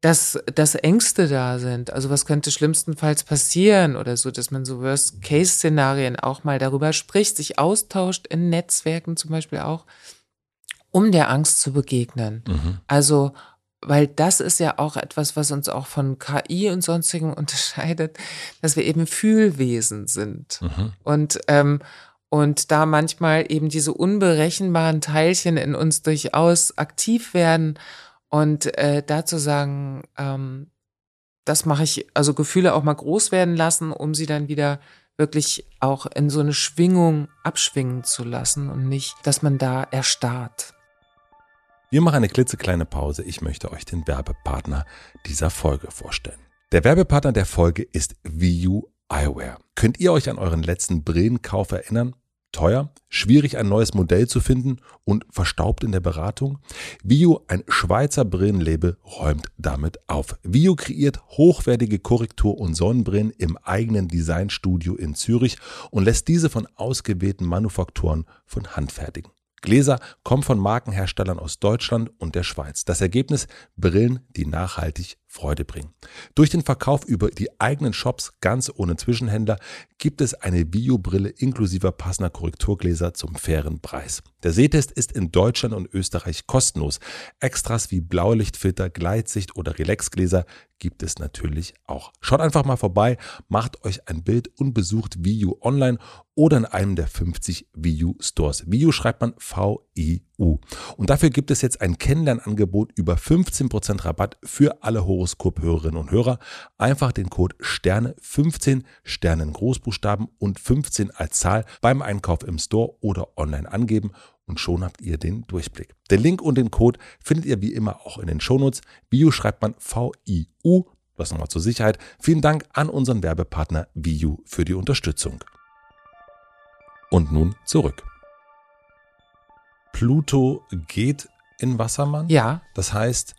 dass, dass Ängste da sind. Also was könnte schlimmstenfalls passieren oder so, dass man so Worst-Case-Szenarien auch mal darüber spricht, sich austauscht in Netzwerken zum Beispiel auch, um der Angst zu begegnen. Mhm. Also, weil das ist ja auch etwas, was uns auch von KI und sonstigen unterscheidet, dass wir eben Fühlwesen sind. Mhm. Und, ähm, und da manchmal eben diese unberechenbaren Teilchen in uns durchaus aktiv werden und äh, dazu sagen, ähm, das mache ich, also Gefühle auch mal groß werden lassen, um sie dann wieder wirklich auch in so eine Schwingung abschwingen zu lassen und nicht, dass man da erstarrt. Wir machen eine klitzekleine Pause. Ich möchte euch den Werbepartner dieser Folge vorstellen. Der Werbepartner der Folge ist VU Eyewear. Könnt ihr euch an euren letzten Brillenkauf erinnern? Teuer, schwierig ein neues Modell zu finden und verstaubt in der Beratung? Vio, ein Schweizer Brillenlabel, räumt damit auf. Vio kreiert hochwertige Korrektur- und Sonnenbrillen im eigenen Designstudio in Zürich und lässt diese von ausgewählten Manufaktoren von Hand fertigen. Gläser kommen von Markenherstellern aus Deutschland und der Schweiz. Das Ergebnis Brillen, die nachhaltig Freude bringen. Durch den Verkauf über die eigenen Shops ganz ohne Zwischenhändler gibt es eine Biobrille inklusive passender Korrekturgläser zum fairen Preis. Der Sehtest ist in Deutschland und Österreich kostenlos. Extras wie Blaulichtfilter, Gleitsicht oder Relaxgläser gibt es natürlich auch. Schaut einfach mal vorbei, macht euch ein Bild und besucht Viu online oder in einem der 50 Viu Stores. Viu schreibt man V-I-U. Und dafür gibt es jetzt ein Kennenlernangebot über 15% Rabatt für alle Horoskop-Hörerinnen und Hörer. Einfach den Code Sterne 15 Sterne in Großbuchstaben und 15 als Zahl beim Einkauf im Store oder online angeben und schon habt ihr den Durchblick. Den Link und den Code findet ihr wie immer auch in den Shownotes. Bio schreibt man V-I-U. Das nochmal zur Sicherheit. Vielen Dank an unseren Werbepartner Viu für die Unterstützung. Und nun zurück. Pluto geht in Wassermann. Ja. Das heißt,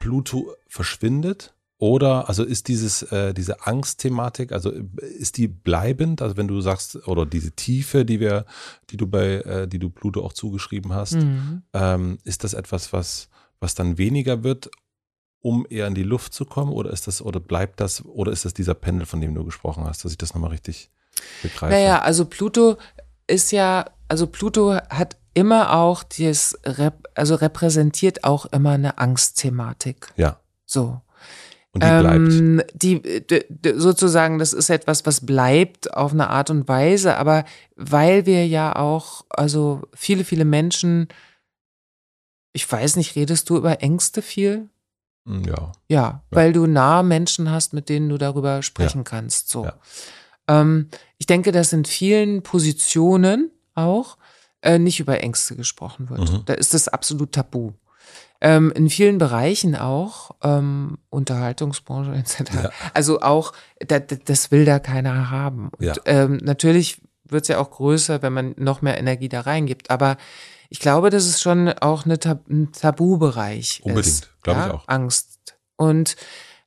Pluto verschwindet oder also ist dieses äh, diese Angstthematik, also ist die bleibend? Also wenn du sagst oder diese Tiefe, die wir, die du bei, äh, die du Pluto auch zugeschrieben hast, Mhm. ähm, ist das etwas, was was dann weniger wird, um eher in die Luft zu kommen, oder ist das oder bleibt das oder ist das dieser Pendel, von dem du gesprochen hast, dass ich das nochmal richtig begreife? Naja, also Pluto ist ja, also Pluto hat immer auch dieses, Rep also repräsentiert auch immer eine Angstthematik. Ja. So. Und die bleibt. Ähm, die, d- d- sozusagen, das ist etwas, was bleibt auf eine Art und Weise, aber weil wir ja auch, also viele, viele Menschen, ich weiß nicht, redest du über Ängste viel? Hm, Ja. Ja, weil du nahe Menschen hast, mit denen du darüber sprechen kannst. So. Ja. Ähm, ich denke, dass in vielen Positionen auch äh, nicht über Ängste gesprochen wird. Mhm. Da ist das absolut tabu. Ähm, in vielen Bereichen auch, ähm, Unterhaltungsbranche etc. Ja. Also auch, da, da, das will da keiner haben. Und, Ja. ähm, natürlich wird es ja auch größer, wenn man noch mehr Energie da reingibt. Aber ich glaube, dass es schon auch eine Tab ein Tabubereich Unbedingt, ist. glaube ich ja? auch. Angst. Und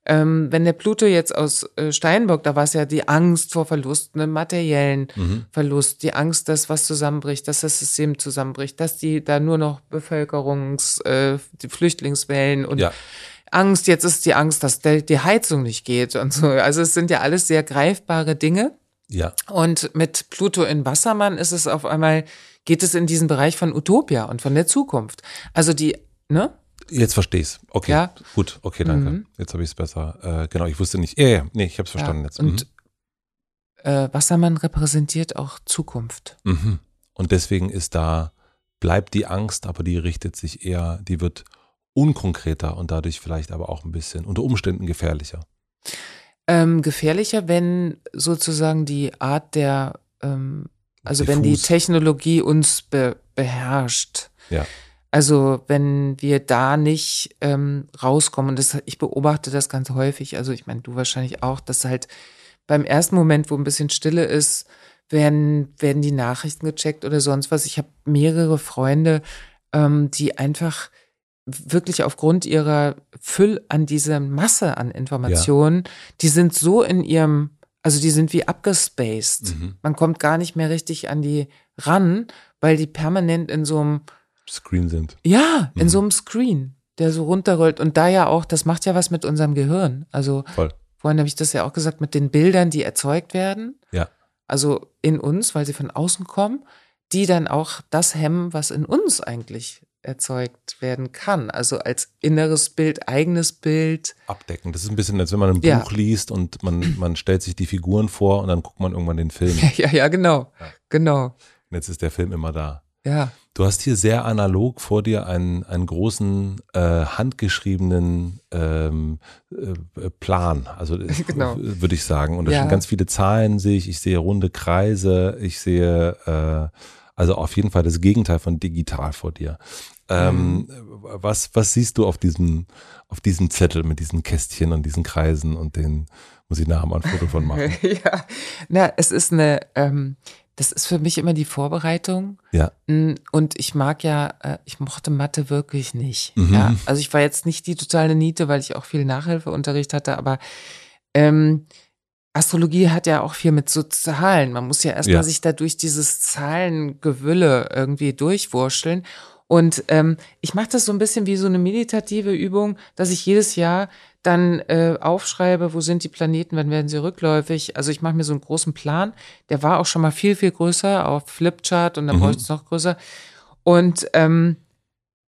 ähm, wenn der Pluto jetzt aus äh, Steinbock, da war es ja die Angst vor Verlust, einen materiellen Mhm. Verlust, die Angst, dass was zusammenbricht, dass das System zusammenbricht, dass die da nur noch Bevölkerungs-, äh, die Flüchtlingswellen und Ja. Angst, jetzt ist die Angst, dass der, die Heizung nicht geht und so. Also es sind ja alles sehr greifbare Dinge. Ja. Und mit Pluto in Wassermann ist es auf einmal, geht es in diesen Bereich von Utopia und von der Zukunft. Also die, ne? Jetzt verstehe ich's. Okay, Ja. gut, okay, danke. Mhm. Jetzt habe ich es besser. Äh, genau, ich wusste nicht. Ja, ja, nee, ich habe es verstanden ja. jetzt. Und äh, Wassermann repräsentiert auch Zukunft. Mhm. Mhm. Und deswegen ist da, bleibt die Angst, aber die richtet sich eher, die wird unkonkreter und dadurch vielleicht aber auch ein bisschen unter Umständen gefährlicher. Ähm, gefährlicher, wenn sozusagen die Art der, ähm, also wenn die Diffus. Technologie uns be beherrscht. Ja. Also wenn wir da nicht ähm, rauskommen, und das, ich beobachte das ganz häufig, also ich meine, du wahrscheinlich auch, dass halt beim ersten Moment, wo ein bisschen Stille ist, werden, werden die Nachrichten gecheckt oder sonst was. Ich habe mehrere Freunde, ähm, die einfach wirklich aufgrund ihrer Füll an dieser Masse an Informationen, die sind so in ihrem, also die sind wie abgespaced. Mhm. Man kommt gar nicht mehr richtig an die ran, weil die permanent in so einem Screen sind. ja, in Mhm. so einem Screen, der so runterrollt. Und da ja auch, das macht ja was mit unserem Gehirn. Also Voll. vorhin habe ich das ja auch gesagt, mit den Bildern, die erzeugt werden. Ja. Also in uns, weil sie von außen kommen, die dann auch das hemmen, was in uns eigentlich erzeugt werden kann. Also als inneres Bild, eigenes Bild. Abdecken. Das ist ein bisschen, als wenn man ein Ja. Buch liest und man, man stellt sich die Figuren vor und dann guckt man irgendwann den Film. Ja, ja, genau. Ja. Genau. Und jetzt ist der Film immer da. Ja. Du hast hier sehr analog vor dir einen, einen großen äh, handgeschriebenen ähm, äh, Plan, also äh, Genau. würde ich sagen. Und da Ja. sind ganz viele Zahlen, sehe ich. Ich sehe runde Kreise, ich sehe äh, also auf jeden Fall das Gegenteil von digital vor dir. Ähm, was, was siehst du auf diesem, auf diesem Zettel mit diesen Kästchen und diesen Kreisen und den muss ich nachher mal ein Foto von machen. ja. Na, es ist eine, ähm, das ist für mich immer die Vorbereitung. Ja. Mm, Und ich mag ja, äh, ich mochte Mathe wirklich nicht. Mhm. Ja, also ich war jetzt nicht die totale Niete, weil ich auch viel Nachhilfeunterricht hatte, aber ähm, Astrologie hat ja auch viel mit so Zahlen. Man muss ja erstmal Ja. sich da durch dieses Zahlengewülle irgendwie durchwurschteln. Und ähm, ich mache das so ein bisschen wie so eine meditative Übung, dass ich jedes Jahr dann äh, aufschreibe, wo sind die Planeten, wann werden sie rückläufig. Also ich mache mir so einen großen Plan. Der war auch schon mal viel, viel größer auf Flipchart und dann mhm. bräuchte es noch größer. Und ähm,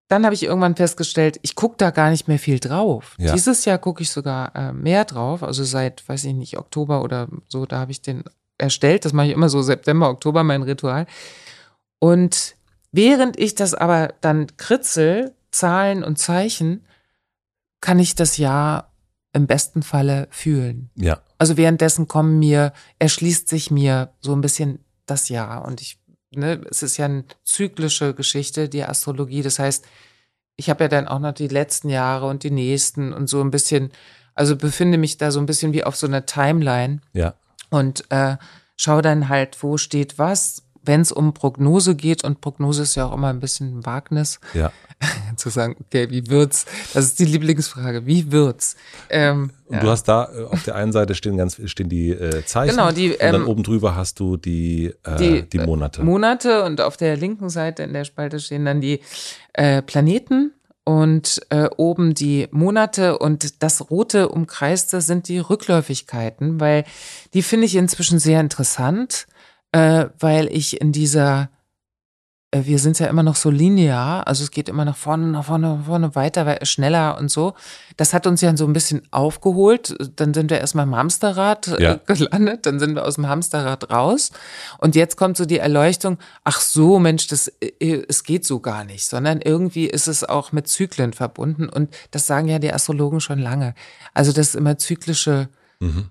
dann habe ich irgendwann festgestellt, ich gucke da gar nicht mehr viel drauf. Ja. Dieses Jahr gucke ich sogar äh, mehr drauf. Also seit, weiß ich nicht, Oktober oder so, da habe ich den erstellt. Das mache ich immer so September, Oktober, mein Ritual. Und während ich das aber dann kritzel, Zahlen und Zeichen, kann ich das Jahr im besten Falle fühlen. Ja. Also währenddessen kommen mir, erschließt sich mir so ein bisschen das Jahr und ich ne, es ist ja eine zyklische Geschichte, die Astrologie. Das heißt, ich habe ja dann auch noch die letzten Jahre und die nächsten und so ein bisschen, also befinde mich da so ein bisschen wie auf so einer Timeline. Ja. Und äh, schaue dann halt, wo steht was, wenn es um Prognose geht, und Prognose ist ja auch immer ein bisschen ein Wagnis, ja. zu sagen, okay, wie wird's? Das ist die Lieblingsfrage, wie wird's? Ähm, und ja. du hast da äh, auf der einen Seite stehen ganz stehen die äh, Zeichen, genau, die, und dann ähm, oben drüber hast du die äh, die, die, Monate. Monate und auf der linken Seite in der Spalte stehen dann die äh, Planeten und äh, oben die Monate und das rote umkreiste sind die Rückläufigkeiten, weil die finde ich inzwischen sehr interessant äh, weil ich in dieser, äh, wir sind ja immer noch so linear, also es geht immer nach vorne, nach vorne, nach vorne, weiter, schneller und so. Das hat uns ja so ein bisschen aufgeholt. Dann sind wir erstmal im Hamsterrad äh, ja. gelandet, dann sind wir aus dem Hamsterrad raus. Und jetzt kommt so die Erleuchtung, ach so, Mensch, das, äh, es geht so gar nicht, sondern irgendwie ist es auch mit Zyklen verbunden. Und das sagen ja die Astrologen schon lange. Also, das ist immer zyklische mhm.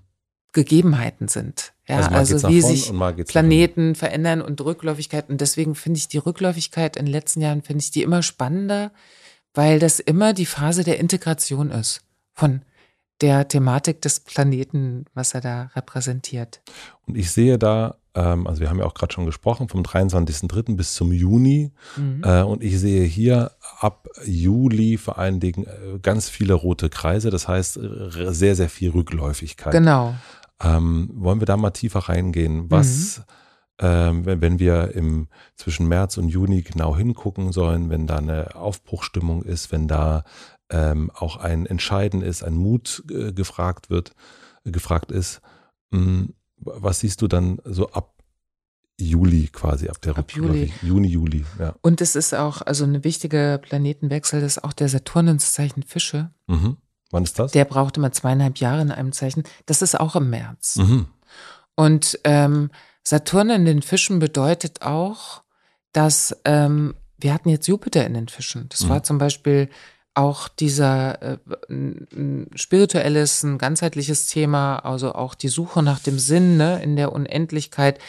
Gegebenheiten sind. Ja, also, also wie sich Planeten verändern und Rückläufigkeit. Und deswegen finde ich die Rückläufigkeit in den letzten Jahren, finde ich die immer spannender, weil das immer die Phase der Integration ist von der Thematik des Planeten, was er da repräsentiert. Und ich sehe da, ähm, also wir haben ja auch gerade schon gesprochen, vom 23.03. bis zum Juni. Mhm. Äh, und ich sehe hier ab Juli vor allen Dingen äh, ganz viele rote Kreise, das heißt sehr, sehr viel Rückläufigkeit. Genau. Ähm, wollen wir da mal tiefer reingehen? Was, mhm. ähm, wenn, wenn wir im, zwischen März und Juni genau hingucken sollen, wenn da eine Aufbruchstimmung ist, wenn da ähm, auch ein Entscheiden ist, ein Mut äh, gefragt wird, äh, gefragt ist, mh, hm, was siehst du dann so ab Juli quasi, ab der ab Juli. Juni, Juli, ja. Und es ist auch, also eine wichtige Planetenwechsel, das ist auch der Saturn ins Zeichen Fische. Mhm. Wann ist das? Der braucht immer zweieinhalb Jahre in einem Zeichen. Das ist auch im März. Mhm. Und ähm, Saturn in den Fischen bedeutet auch, dass ähm, wir hatten jetzt Jupiter in den Fischen. Das mhm. war zum Beispiel auch dieser äh, ein spirituelles, ein ganzheitliches Thema, also auch die Suche nach dem Sinn ne, in der Unendlichkeit.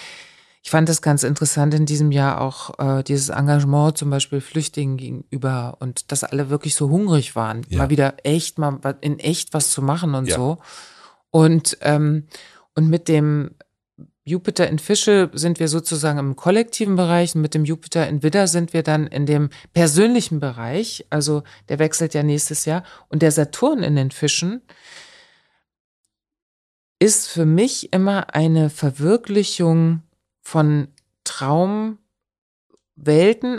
Ich fand es ganz interessant in diesem Jahr auch äh, dieses Engagement zum Beispiel Flüchtlingen gegenüber und dass alle wirklich so hungrig waren, ja. mal wieder echt, mal in echt was zu machen und ja. so. Und, ähm, und mit dem Jupiter in Fische sind wir sozusagen im kollektiven Bereich und mit dem Jupiter in Widder sind wir dann in dem persönlichen Bereich. Also der wechselt ja nächstes Jahr. Und der Saturn in den Fischen ist für mich immer eine Verwirklichung von Traumwelten,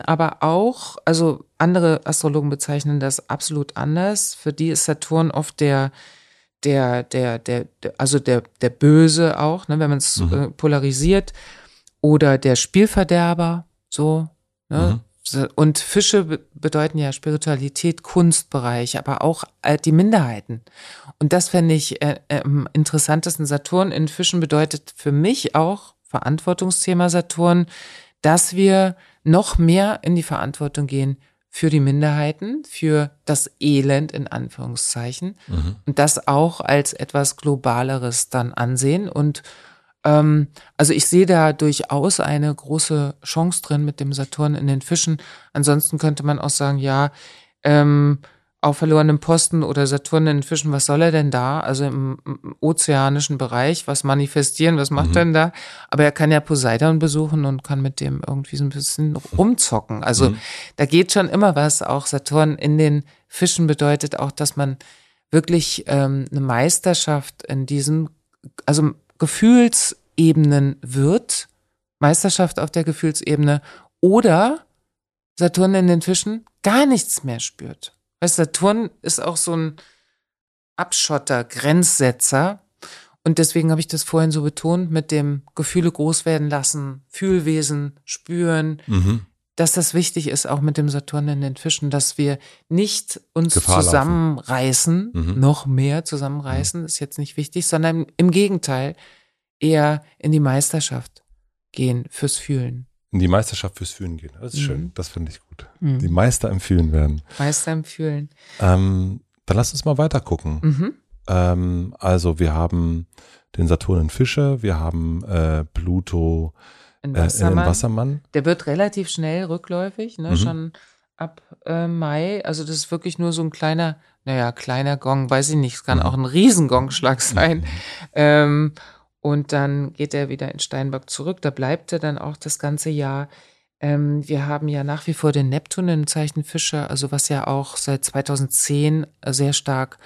aber auch, also andere Astrologen bezeichnen das absolut anders. Für die ist Saturn oft der, der, der, der, also der, der Böse auch, ne, wenn man es mhm. Äh, polarisiert, oder der Spielverderber, so, ne? Mhm. Und Fische bedeuten ja Spiritualität, Kunstbereich, aber auch äh, die Minderheiten. Und das fände ich äh, äh, am interessantesten. Saturn in Fischen bedeutet für mich auch Verantwortungsthema Saturn, dass wir noch mehr in die Verantwortung gehen für die Minderheiten, für das Elend in Anführungszeichen mhm. und das auch als etwas Globaleres dann ansehen. Und ähm, also ich sehe da durchaus eine große Chance drin mit dem Saturn in den Fischen. Ansonsten könnte man auch sagen, ja, ähm, auf verlorenem Posten oder Saturn in den Fischen, was soll er denn da? Also im, im ozeanischen Bereich, was manifestieren, was macht mhm. er denn da? Aber er kann ja Poseidon besuchen und kann mit dem irgendwie so ein bisschen rumzocken. Also mhm. da geht schon immer was. Auch Saturn in den Fischen bedeutet auch, dass man wirklich ähm, eine Meisterschaft in diesen, also Gefühlsebenen wird, Meisterschaft auf der Gefühlsebene oder Saturn in den Fischen gar nichts mehr spürt. Weißt du, Saturn ist auch so ein Abschotter, Grenzsetzer. Und deswegen habe ich das vorhin so betont mit dem Gefühle groß werden lassen, Fühlwesen, spüren, Mhm. dass das wichtig ist, auch mit dem Saturn in den Fischen, dass wir nicht uns Gefahr zusammenreißen, Mhm. noch mehr zusammenreißen, ist jetzt nicht wichtig, sondern im Gegenteil eher in die Meisterschaft gehen fürs Fühlen. In die Meisterschaft fürs Fühlen gehen. Das ist Mhm. schön. Das finde ich gut. Mhm. Die Meister im Fühlen werden. Meister im Fühlen. Ähm, dann lass uns mal weiter gucken. Mhm. Ähm, also wir haben den Saturn in Fische, wir haben äh, Pluto In äh, in den Wassermann. Wassermann. Der wird relativ schnell rückläufig, ne? Mhm. schon ab äh, Mai. Also das ist wirklich nur so ein kleiner, naja, kleiner Gong, weiß ich nicht, es kann Mhm. auch ein Riesengongschlag sein. Ähm, und dann geht er wieder in Steinbock zurück. Da bleibt er dann auch das ganze Jahr. Ähm, wir haben ja nach wie vor den Neptun im Zeichen Fische, also was ja auch seit 2010 sehr stark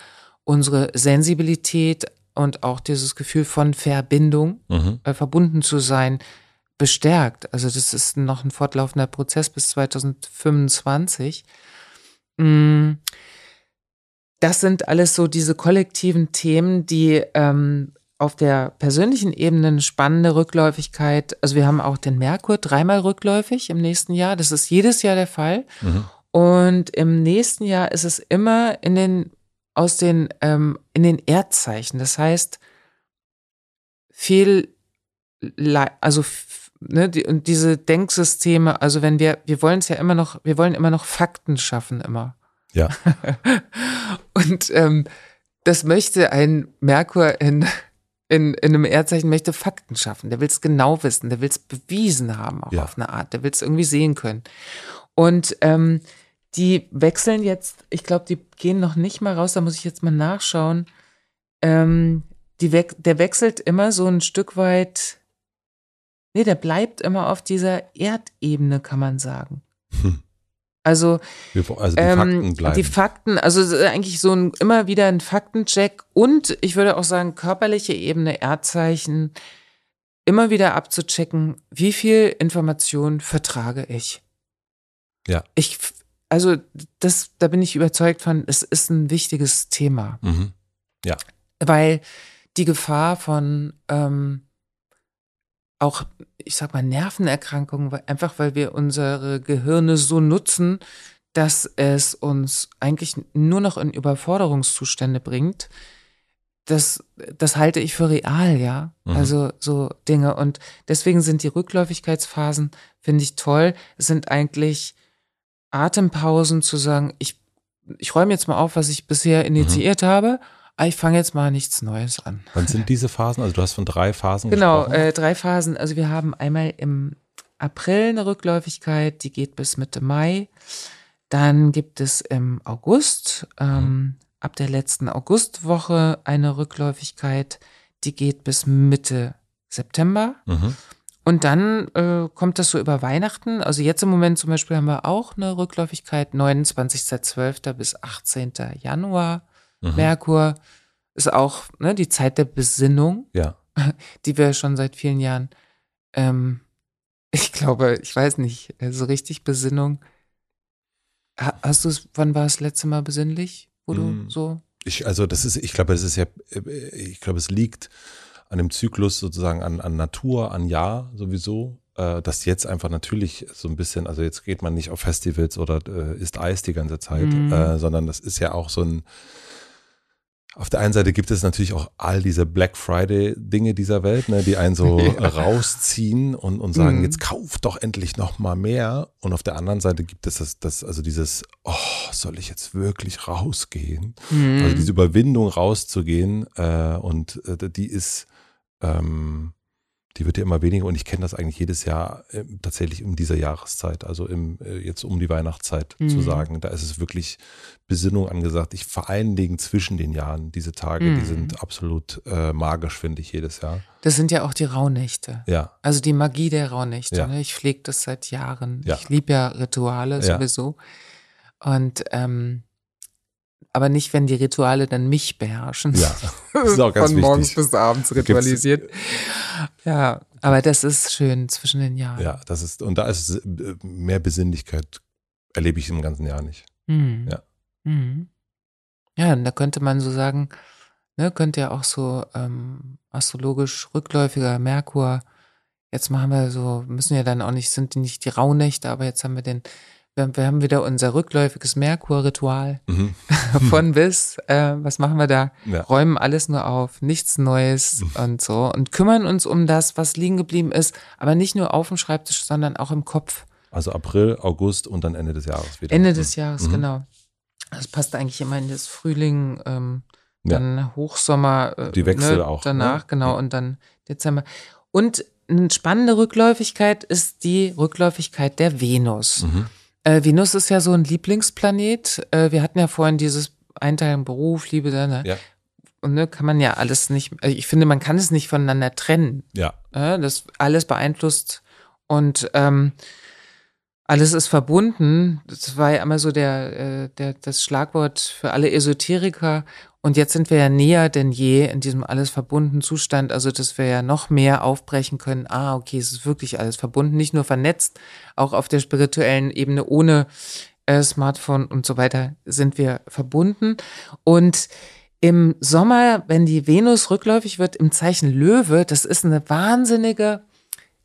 unsere Sensibilität und auch dieses Gefühl von Verbindung Mhm. äh, verbunden zu sein, bestärkt. Also das ist noch ein fortlaufender Prozess bis 2025. Mm, Das sind alles so diese kollektiven Themen, die ähm, auf der persönlichen Ebene eine spannende Rückläufigkeit, also wir haben auch den Merkur dreimal rückläufig im nächsten Jahr. Das ist jedes Jahr der Fall. Mhm. Und im nächsten Jahr ist es immer in den, aus den, ähm, in den Erdzeichen. Das heißt, viel, also, ne, die, und diese Denksysteme, also wenn wir, wir wollen es ja immer noch, wir wollen immer noch Fakten schaffen, immer. Ja. und ähm, das möchte ein Merkur in, in, in einem Erdzeichen möchte Fakten schaffen. Der will es genau wissen, der will es bewiesen haben, auch Ja. auf eine Art. Der will es irgendwie sehen können. Und ähm, die wechseln jetzt, ich glaube, die gehen noch nicht mal raus, da muss ich jetzt mal nachschauen. Ähm, die we der wechselt immer so ein Stück weit, nee, der bleibt immer auf dieser Erdebene, kann man sagen. Hm. Also also die ähm, Fakten bleiben. Die Fakten, also eigentlich so ein, immer wieder ein Faktencheck und ich würde auch sagen, körperliche Ebene, Erdzeichen, immer wieder abzuchecken, wie viel Information vertrage ich. Ja. Ich, also das, da bin ich überzeugt von, es ist ein wichtiges Thema, mhm. weil die Gefahr von ähm, auch, ich sag mal, Nervenerkrankungen, weil, einfach weil wir unsere Gehirne so nutzen, dass es uns eigentlich nur noch in Überforderungszustände bringt. Das, das halte ich für real, ja. Mhm. Also so Dinge. Und deswegen sind die Rückläufigkeitsphasen, finde ich toll, Es sind eigentlich Atempausen zu sagen, ich, ich räume jetzt mal auf, was ich bisher initiiert habe, aber ich fange jetzt mal nichts Neues an. Wann sind diese Phasen? Also du hast von drei Phasen Genau, gesprochen. äh, drei Phasen. Also wir haben einmal im April eine Rückläufigkeit, die geht bis Mitte Mai. Dann gibt es im August, ähm, ab der letzten Augustwoche eine Rückläufigkeit, die geht bis Mitte September. Mhm. Und dann äh, kommt das so über Weihnachten. Also jetzt im Moment zum Beispiel haben wir auch eine Rückläufigkeit, 29.12. bis 18. Januar. Mhm. Merkur ist auch ne, die Zeit der Besinnung Ja. die wir schon seit vielen Jahren, ähm, ich glaube, ich weiß nicht, so richtig Besinnung. Ha, hast du es, wann war es letzte Mal besinnlich, wo Mm. du so? Ich, also das ist, ich glaube, es ist ja, äh, ich glaube, es liegt an dem Zyklus sozusagen an, an Natur, an Jahr sowieso, äh, dass jetzt einfach natürlich so ein bisschen, also jetzt geht man nicht auf Festivals oder äh, isst Eis die ganze Zeit, Mhm. äh, sondern das ist ja auch so ein, auf der einen Seite gibt es natürlich auch all diese Black Friday Dinge dieser Welt, ne, die einen so Ja. rausziehen und, und sagen, Mhm. jetzt kauf doch endlich noch mal mehr. Und auf der anderen Seite gibt es das, das also dieses, oh, soll ich jetzt wirklich rausgehen? Mhm. Also diese Überwindung rauszugehen äh, und äh, die ist, ähm, die wird ja immer weniger und ich kenne das eigentlich jedes Jahr äh, tatsächlich in dieser Jahreszeit, also im, äh, jetzt um die Weihnachtszeit zu Mhm. sagen, da ist es wirklich Besinnung angesagt. Ich vor allen Dingen zwischen den Jahren, diese Tage, die Mhm. sind absolut äh, magisch, finde ich, jedes Jahr. Das sind ja auch die Rauhnächte. Ja, Also die Magie der Rauhnächte. Ja. Ne? Ich pflege das seit Jahren. Ja. Ich liebe ja Rituale Ja. sowieso. Und ähm, aber nicht, wenn die Rituale dann mich beherrschen. ja. Das ist auch ganz Von morgens wichtig. bis abends Gibt's- ritualisiert. Ja, aber das ist schön zwischen den Jahren. Ja, das ist, und da ist es, äh, mehr Besinnlichkeit erlebe ich im ganzen Jahr nicht. Mhm. Ja. Mhm. Ja, da könnte man so sagen, ne, könnte ja auch so ähm, astrologisch rückläufiger Merkur. Jetzt machen wir so, müssen ja dann auch nicht, sind nicht die Rauhnächte, aber jetzt haben wir den, wir, wir haben wieder unser rückläufiges Merkur-Ritual Mhm. von bis. Äh, was machen wir da? Ja. Räumen alles nur auf, nichts Neues und so und kümmern uns um das, was liegen geblieben ist, aber nicht nur auf dem Schreibtisch, sondern auch im Kopf. Also April, August und dann Ende des Jahres wieder. Ende des Jahres, Mhm. genau. Das passt eigentlich immer in das Frühling, ähm, Ja. dann Hochsommer. Äh, Die Wechsel ne, auch, Danach, ne? genau, Ja. und dann Dezember. Und eine spannende Rückläufigkeit ist die Rückläufigkeit der Venus. Mhm. Äh, Venus ist ja so ein Lieblingsplanet. Äh, wir hatten ja vorhin dieses Einteilung Beruf, Liebe, ne? Ja. Und ne, kann man ja alles nicht, äh, ich finde, man kann es nicht voneinander trennen. Ja. Ja, das alles beeinflusst und ähm, alles ist verbunden. Das war ja immer so der, äh, der, das Schlagwort für alle Esoteriker. Und jetzt sind wir ja näher denn je in diesem alles verbundenen Zustand. Also, dass wir ja noch mehr aufbrechen können. Ah, okay, es ist wirklich alles verbunden, nicht nur vernetzt, auch auf der spirituellen Ebene ohne äh, Smartphone und so weiter sind wir verbunden. Und im Sommer, wenn die Venus rückläufig wird im Zeichen Löwe, das ist eine wahnsinnige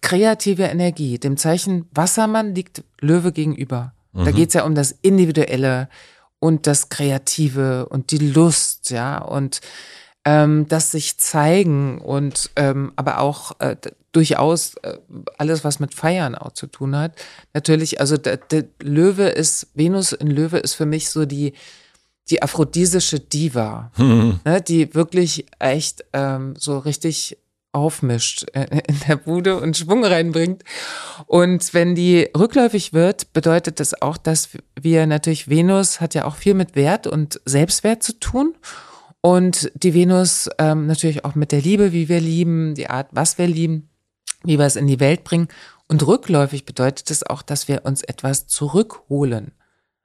kreative Energie. Dem Zeichen Wassermann liegt Löwe gegenüber. Da geht's ja um das Individuelle und das Kreative und die Lust, ja, und ähm, das sich zeigen und ähm, aber auch äh, durchaus äh, alles, was mit Feiern auch zu tun hat. Natürlich, also der, der Löwe ist, Venus in Löwe ist für mich so die, die aphrodisische Diva, ne, die wirklich echt ähm, so richtig aufmischt äh, in der Bude und Schwung reinbringt. Und wenn die rückläufig wird, bedeutet das auch, dass wir natürlich, Venus hat ja auch viel mit Wert und Selbstwert zu tun. Und die Venus ähm, natürlich auch mit der Liebe, wie wir lieben, die Art, was wir lieben, wie wir es in die Welt bringen. Und rückläufig bedeutet es auch, dass wir uns etwas zurückholen,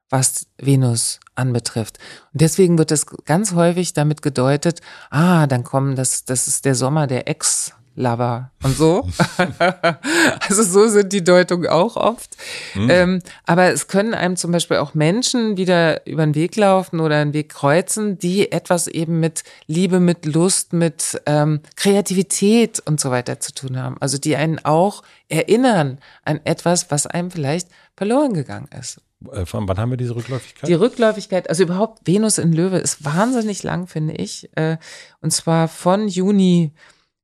was Venus anbetrifft. Und deswegen wird es ganz häufig damit gedeutet, ah, dann kommen, das, das ist der Sommer der Ex-Lover und so. also so sind die Deutungen auch oft. Ähm, aber es können einem zum Beispiel auch Menschen wieder über den Weg laufen oder einen Weg kreuzen, die etwas eben mit Liebe, mit Lust, mit ähm, Kreativität und so weiter zu tun haben. Also die einen auch erinnern an etwas, was einem vielleicht verloren gegangen ist. Äh, von wann haben wir diese Rückläufigkeit? Die Rückläufigkeit, also überhaupt Venus in Löwe ist wahnsinnig lang, finde ich. Äh, und zwar von Juni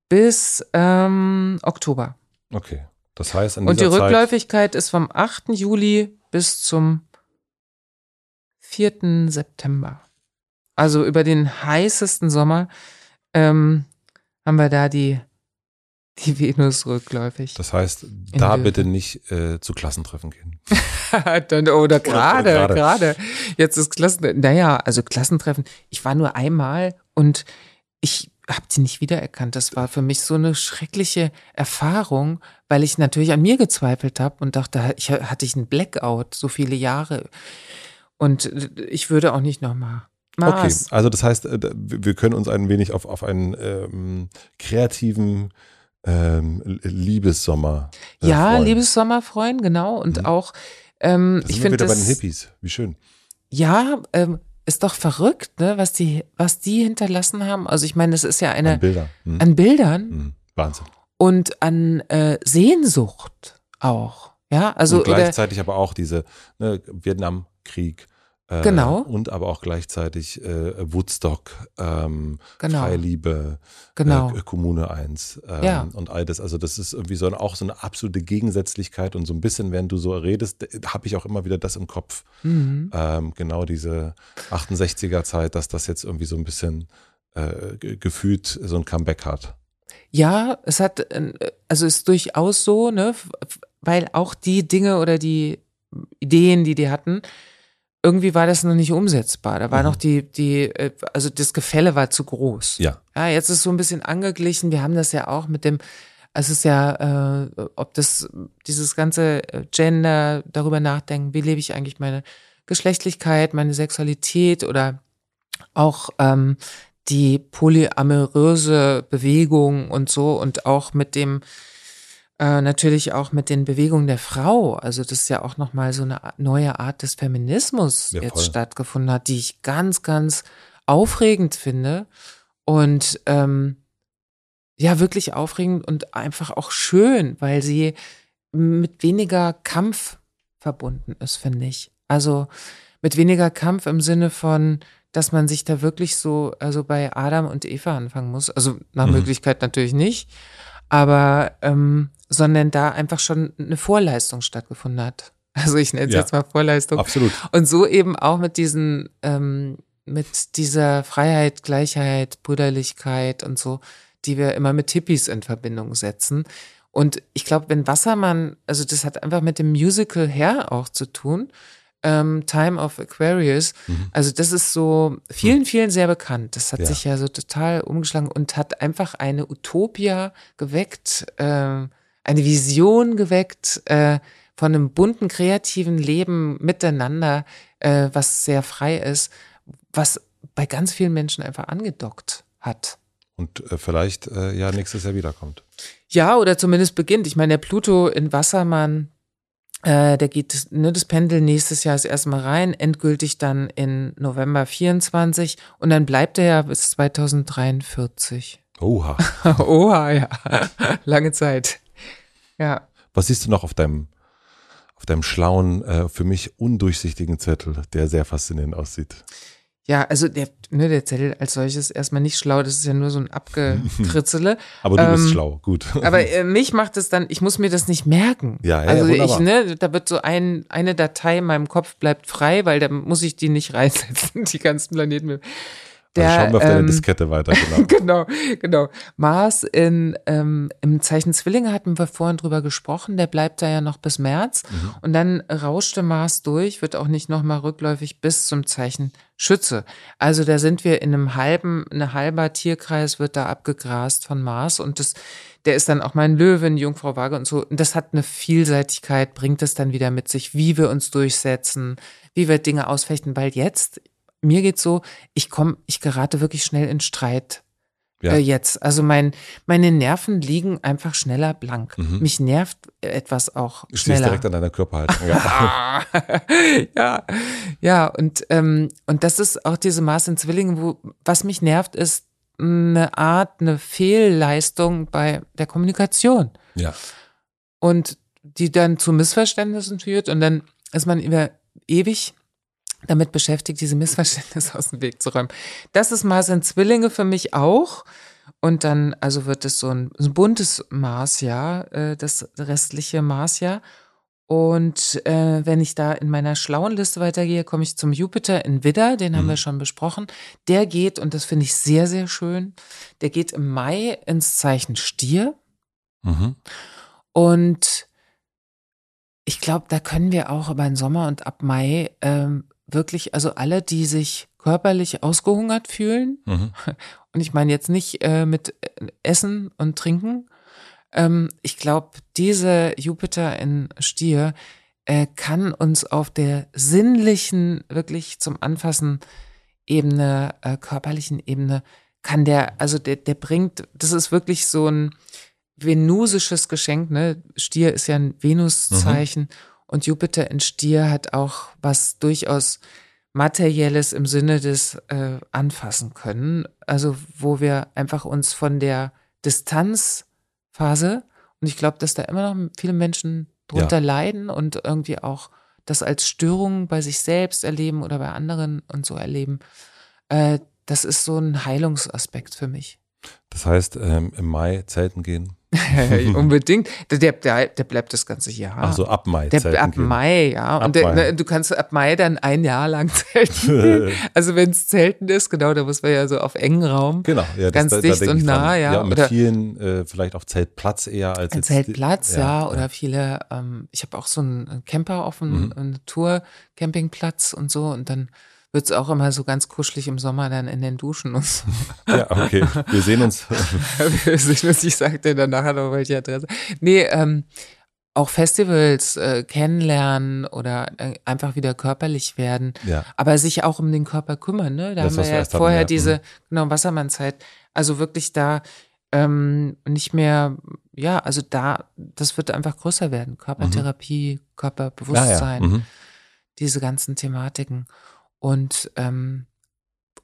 bis ähm, Oktober. okay. Das heißt, in Und die dieser Zeit, Rückläufigkeit ist vom 8. Juli bis zum 4. September. Also über den heißesten Sommer ähm, haben wir da die, die Venus rückläufig. das heißt, da bitte nicht äh, zu Klassentreffen gehen. Dann, oder gerade, gerade. Jetzt ist Klassen, naja, also Klassentreffen. Ich war nur einmal und ich habe sie nicht wiedererkannt. Das war für mich so eine schreckliche Erfahrung, weil ich natürlich an mir gezweifelt habe und dachte, ich hatte ich einen Blackout so viele Jahre. Und ich würde auch nicht nochmal. Okay, also das heißt, äh, wir wir können uns ein wenig auf, auf einen ähm, kreativen ähm, Liebessommer äh, Ja, freuen. liebes Sommerfreund, genau. Und Mhm. auch, ähm, ich finde wieder bei das. den Hippies. Wie schön. Ja, ähm, ist doch verrückt, ne, was die, was die hinterlassen haben. Also ich meine, das ist ja An eine Bilder. Hm. an Bildern Hm. Wahnsinn. und an äh, Sehnsucht auch. Ja, also und oder, gleichzeitig aber auch diese ne, Vietnamkrieg. Äh, Genau. Und aber auch gleichzeitig äh, Woodstock, ähm, Genau. Freie Liebe, Genau. äh, Kommune 1 ähm, Ja. und all das. Also das ist irgendwie so ein, auch so eine absolute Gegensätzlichkeit und so ein bisschen, während du so redest, habe ich auch immer wieder das im Kopf. mhm. Ähm, genau diese 68er Zeit, dass das jetzt irgendwie so ein bisschen äh, ge- gefühlt so ein Comeback hat. ja, es hat, äh, also ist durchaus so, ne, weil auch die Dinge oder die Ideen, die die hatten, irgendwie war das noch nicht umsetzbar. Da war Mhm. noch die, die, äh, also das Gefälle war zu groß. Ja. Ja, jetzt ist so ein bisschen angeglichen. Wir haben das ja auch mit dem, es ist ja, äh, ob das, dieses ganze äh, Gender, darüber nachdenken, wie lebe ich eigentlich meine Geschlechtlichkeit, meine Sexualität oder auch ähm, die polyamoröse Bewegung und so und auch mit dem Äh, natürlich auch mit den Bewegungen der Frau. Also das ist ja auch nochmal so eine neue Art des Feminismus Ja, jetzt stattgefunden hat, die ich ganz, ganz aufregend finde. Und ähm, ja, wirklich aufregend und einfach auch schön, weil sie mit weniger Kampf verbunden ist, finde ich. Also mit weniger Kampf im Sinne von, dass man sich da wirklich so, also bei Adam und Eva anfangen muss. Also nach Mhm. Möglichkeit natürlich nicht, aber ähm, sondern da einfach schon eine Vorleistung stattgefunden hat. Also ich nenne es Ja. jetzt mal Vorleistung. Absolut. Und so eben auch mit diesen, ähm, mit dieser Freiheit, Gleichheit, Brüderlichkeit und so, die wir immer mit Hippies in Verbindung setzen. Und ich glaube, wenn Wassermann, also das hat einfach mit dem Musical her auch zu tun, ähm, Time of Aquarius, also das ist so vielen, vielen sehr bekannt. Das hat Ja. sich ja so total umgeschlagen und hat einfach eine Utopia geweckt, ähm, eine Vision geweckt äh, von einem bunten, kreativen Leben miteinander, äh, was sehr frei ist, was bei ganz vielen Menschen einfach angedockt hat. Und äh, vielleicht äh, ja nächstes Jahr wiederkommt. Ja, oder zumindest beginnt. Ich meine, der Pluto in Wassermann, äh, der geht, ne, das Pendel nächstes Jahr ist erstmal rein, endgültig dann in November 24 und dann bleibt er ja bis 2043. Oha. Oha, ja. Lange Zeit. Ja. Was siehst du noch auf deinem, auf deinem schlauen, äh, für mich undurchsichtigen Zettel, der sehr faszinierend aussieht? Ja, also der, ne, der Zettel als solches erstmal nicht schlau, das ist ja nur so ein Abgekritzele. Aber du bist Ähm, schlau, gut. Aber äh, mich macht es dann, ich muss mir das nicht merken. Ja, ja, ja, also ich, wunderbar. ne, da wird so ein, eine Datei in meinem Kopf bleibt frei, weil da muss ich die nicht reinsetzen, die ganzen Planeten. Also schauen wir auf deine ähm, Diskette weiter, genau. genau, genau. Mars in, ähm, im Zeichen Zwillinge hatten wir vorhin drüber gesprochen, der bleibt da ja noch bis März. Mhm. Und dann rauschte Mars durch, wird auch nicht nochmal rückläufig bis zum Zeichen Schütze. Also da sind wir in einem halben, ein halber Tierkreis wird da abgegrast von Mars und das, der ist dann auch mein Löwen, Jungfrau Waage und so. Und das hat eine Vielseitigkeit, bringt es dann wieder mit sich, wie wir uns durchsetzen, wie wir Dinge ausfechten, weil jetzt, mir geht's so, ich komme, ich gerate wirklich schnell in Streit Ja. äh, jetzt. Also mein, meine Nerven liegen einfach schneller blank. Mhm. Mich nervt etwas auch Du stehst schneller. direkt an deiner Körperhaltung. Ja. ja, ja, und, ähm, und das ist auch diese Maß in Zwillingen, wo, was mich nervt, ist eine Art, eine Fehlleistung bei der Kommunikation. ja. Und die dann zu Missverständnissen führt und dann ist man über ewig damit beschäftigt, diese Missverständnisse aus dem Weg zu räumen. Das ist Mars in Zwillinge für mich auch. Und dann, also wird es so ein, so ein buntes Marsjahr, äh, das restliche Marsjahr. Und äh, wenn ich da in meiner schlauen Liste weitergehe, komme ich zum Jupiter in Widder, den haben Mhm. wir schon besprochen. Der geht, und das finde ich sehr, sehr schön, der geht im Mai ins Zeichen Stier. Mhm. Und ich glaube, da können wir auch über den Sommer und ab Mai ähm, wirklich, also alle, die sich körperlich ausgehungert fühlen, Mhm. und ich meine jetzt nicht äh, mit äh, Essen und Trinken, ähm, ich glaube, diese Jupiter in Stier äh, kann uns auf der sinnlichen, wirklich zum Anfassen Ebene, äh, körperlichen Ebene, kann der, also der, der bringt, das ist wirklich so ein venusisches Geschenk, ne? Stier ist ja ein Venuszeichen und Jupiter in Stier hat auch was durchaus Materielles im Sinne des äh, Anfassen können. Also wo wir einfach uns von der Distanzphase, und ich glaube, dass da immer noch viele Menschen drunter leiden und irgendwie auch das als Störung bei sich selbst erleben oder bei anderen und so erleben. Äh, das ist so ein Heilungsaspekt für mich. Das heißt, ähm, im Mai Zelten gehen. Unbedingt. Der, der, der bleibt das ganze Jahr. Also ab Mai Der, Zelten ab gehen. Mai, ja. Ab Und der, Mai. du kannst ab Mai dann ein Jahr lang zelten. also wenn es Zelten ist, genau, da muss man ja so auf engen Raum. Genau, ja, Ganz da, dicht denk und ich dran. nah, ja, Ja, mit oder- vielen äh, vielleicht auf Zeltplatz eher als Ein Zeltplatz, die- ja, oder viele, ähm, ich habe auch so einen Camper auf einem Mhm. einen Tour-Campingplatz und so und dann wird es auch immer so ganz kuschelig im Sommer dann in den Duschen und so. Ja, okay. Wir sehen uns. ich sagte dann nachher noch welche Adresse. Nee, ähm, auch Festivals äh, kennenlernen oder äh, einfach wieder körperlich werden, ja. aber sich auch um den Körper kümmern. Ne? Da Das, haben wir wir ja hatten, vorher ja. diese Mhm. genau Wassermannzeit. Also wirklich da ähm, nicht mehr ja, also da, das wird einfach größer werden. Körpertherapie, mhm. Körperbewusstsein, ja. Mhm. diese ganzen Thematiken. Und ähm,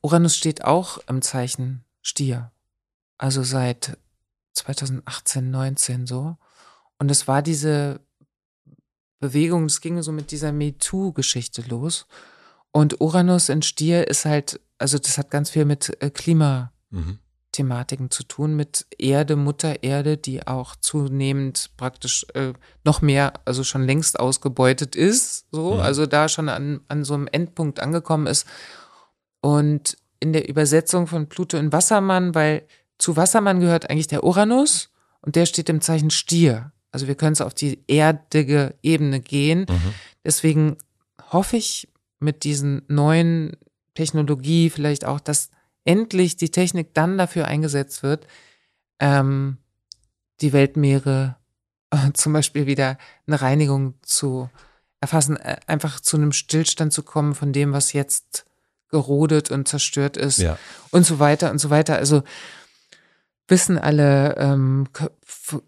Uranus steht auch im Zeichen Stier. Also seit 2018, 19 so. Und es war diese Bewegung, es ging so mit dieser MeToo-Geschichte los. Und Uranus in Stier ist halt, also das hat ganz viel mit äh, Klimathematiken mhm. zu tun, mit Erde, Mutter Erde, die auch zunehmend praktisch äh, noch mehr, also schon längst ausgebeutet ist, so, mhm. also da schon an, an so einem Endpunkt angekommen ist. Und in der Übersetzung von Pluto in Wassermann, weil zu Wassermann gehört eigentlich der Uranus und der steht im Zeichen Stier. Also wir können es auf die erdige Ebene gehen. Mhm. Deswegen hoffe ich mit diesen neuen Technologie vielleicht auch, dass endlich die Technik dann dafür eingesetzt wird, ähm, die Weltmeere äh, zum Beispiel wieder eine Reinigung zu erfassen, äh, einfach zu einem Stillstand zu kommen von dem, was jetzt gerodet und zerstört ist ja. und so weiter und so weiter. Also wissen alle, ähm,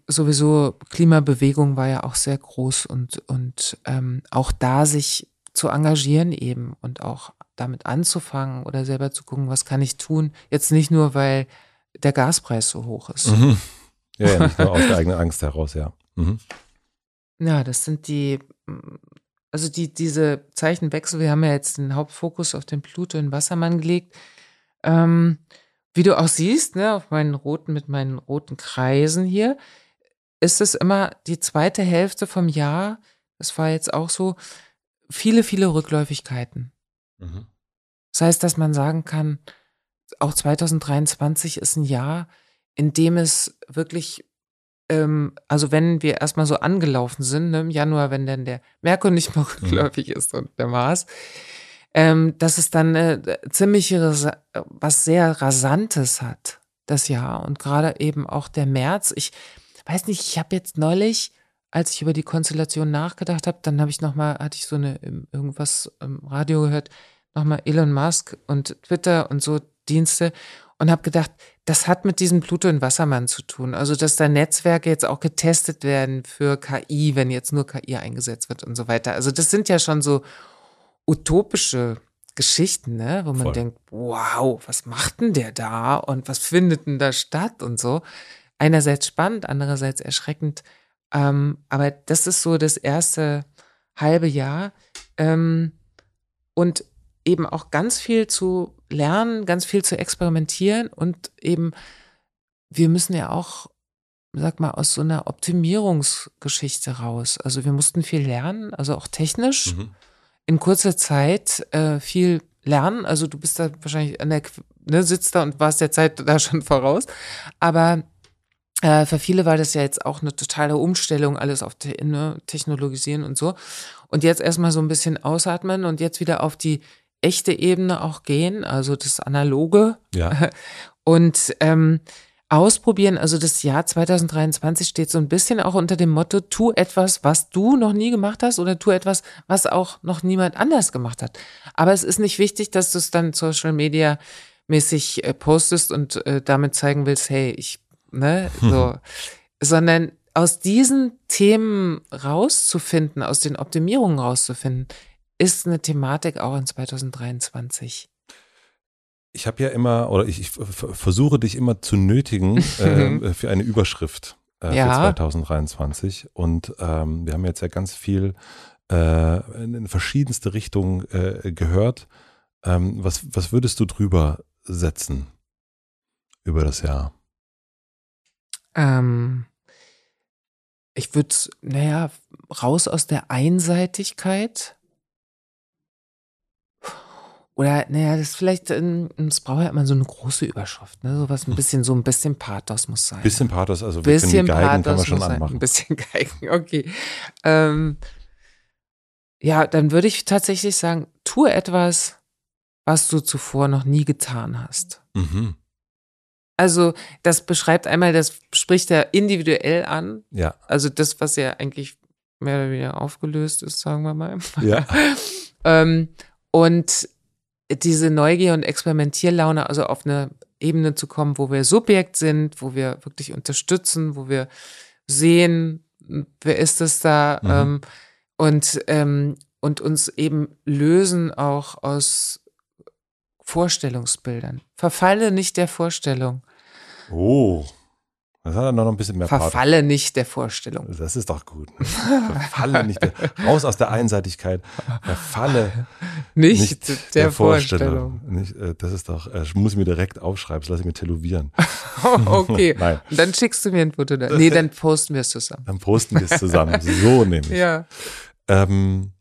sowieso Klimabewegung war ja auch sehr groß und, und ähm, auch da sich zu engagieren eben und auch damit anzufangen oder selber zu gucken, was kann ich tun. Jetzt nicht nur, weil der Gaspreis so hoch ist. Mhm. Ja, ja, nicht nur aus der eigenen Angst heraus, ja. Mhm. Ja, das sind die, also die, diese Zeichenwechsel, wir haben ja jetzt den Hauptfokus auf den Pluto in Wassermann gelegt. Ähm, wie du auch siehst, ne, auf meinen roten, mit meinen roten Kreisen hier, ist es immer die zweite Hälfte vom Jahr, das war jetzt auch so, viele, viele Rückläufigkeiten. Mhm. Das heißt, dass man sagen kann, auch 2023 ist ein Jahr, in dem es wirklich, ähm, also wenn wir erstmal so angelaufen sind, ne, im Januar, wenn dann der Merkur nicht mehr mhm. rückläufig mhm. ist und der Mars, ähm, dass es dann äh, ziemlich was sehr Rasantes hat, das Jahr. Und gerade eben auch der März. Ich weiß nicht, ich habe jetzt neulich, als ich über die Konstellation nachgedacht habe, dann habe ich nochmal, hatte ich so eine irgendwas im Radio gehört, nochmal Elon Musk und Twitter und so Dienste und habe gedacht, das hat mit diesem Pluto in Wassermann zu tun. Also, dass da Netzwerke jetzt auch getestet werden für KI, wenn jetzt nur KI eingesetzt wird und so weiter. Also, das sind ja schon so utopische Geschichten, ne? wo man Voll. denkt, wow, was macht denn der da und was findet denn da statt und so. Einerseits spannend, andererseits erschreckend. Ähm, aber das ist so das erste halbe Jahr. Ähm, und eben auch ganz viel zu lernen, ganz viel zu experimentieren und eben, wir müssen ja auch, sag mal, aus so einer Optimierungsgeschichte raus. Also wir mussten viel lernen, also auch technisch. Mhm in kurzer Zeit äh, viel lernen. Also du bist da wahrscheinlich an der, ne, sitzt da und warst der Zeit da schon voraus. Aber äh, für viele war das ja jetzt auch eine totale Umstellung, alles auf te ne, Technologisieren und so. Und jetzt erstmal so ein bisschen ausatmen und jetzt wieder auf die echte Ebene auch gehen, also das Analoge. Ja. Und ähm, ausprobieren. Also das Jahr 2023 steht so ein bisschen auch unter dem Motto, tu etwas, was du noch nie gemacht hast oder tu etwas, was auch noch niemand anders gemacht hat. Aber es ist nicht wichtig, dass du es dann Social Media mäßig äh, postest und äh, damit zeigen willst, hey, ich, ne, so, sondern aus diesen Themen rauszufinden, aus den Optimierungen rauszufinden, ist eine Thematik auch in 2023 ich habe ja immer, oder ich, ich, versuche dich immer zu nötigen äh, für eine Überschrift äh, ja. für 2023. Und ähm, wir haben jetzt ja ganz viel äh, in verschiedenste Richtungen äh, gehört. Ähm, was, was würdest du drüber setzen über das Jahr? Ähm, ich würde, naja, raus aus der Einseitigkeit oder, naja, das ist vielleicht, es braucht ja immer so eine große Überschrift, ne? Sowas ein bisschen, so ein bisschen Pathos muss sein. Bisschen Pathos, also bisschen die Geigen Pathos kann man schon anmachen. Ein bisschen Geigen, okay. Ähm, ja, dann würde ich tatsächlich sagen, tue etwas, was du zuvor noch nie getan hast. Mhm. Also, das beschreibt einmal, das spricht er individuell an. Ja. Also das, was ja eigentlich mehr oder weniger aufgelöst ist, sagen wir mal. Ja. ähm, und diese Neugier und Experimentierlaune, also auf eine Ebene zu kommen, wo wir Subjekt sind, wo wir wirklich unterstützen, wo wir sehen, wer ist es da Mhm. ähm, und, ähm, und uns eben lösen auch aus Vorstellungsbildern. Verfalle nicht der Vorstellung. Oh, das hat er noch ein bisschen mehr Part. Verfalle nicht der Vorstellung. Das ist doch gut. Ne? Verfalle nicht, der, raus aus der Einseitigkeit. Verfalle Nicht, nicht der, Vorstellung. Nicht, äh, das ist doch, äh, muss ich mir direkt aufschreiben, das lasse ich mir tätowieren. okay. Nein. Und dann schickst du mir ein Foto. Da. Nee, dann posten wir es zusammen. Dann posten wir es zusammen. So nämlich. Ja. Ähm,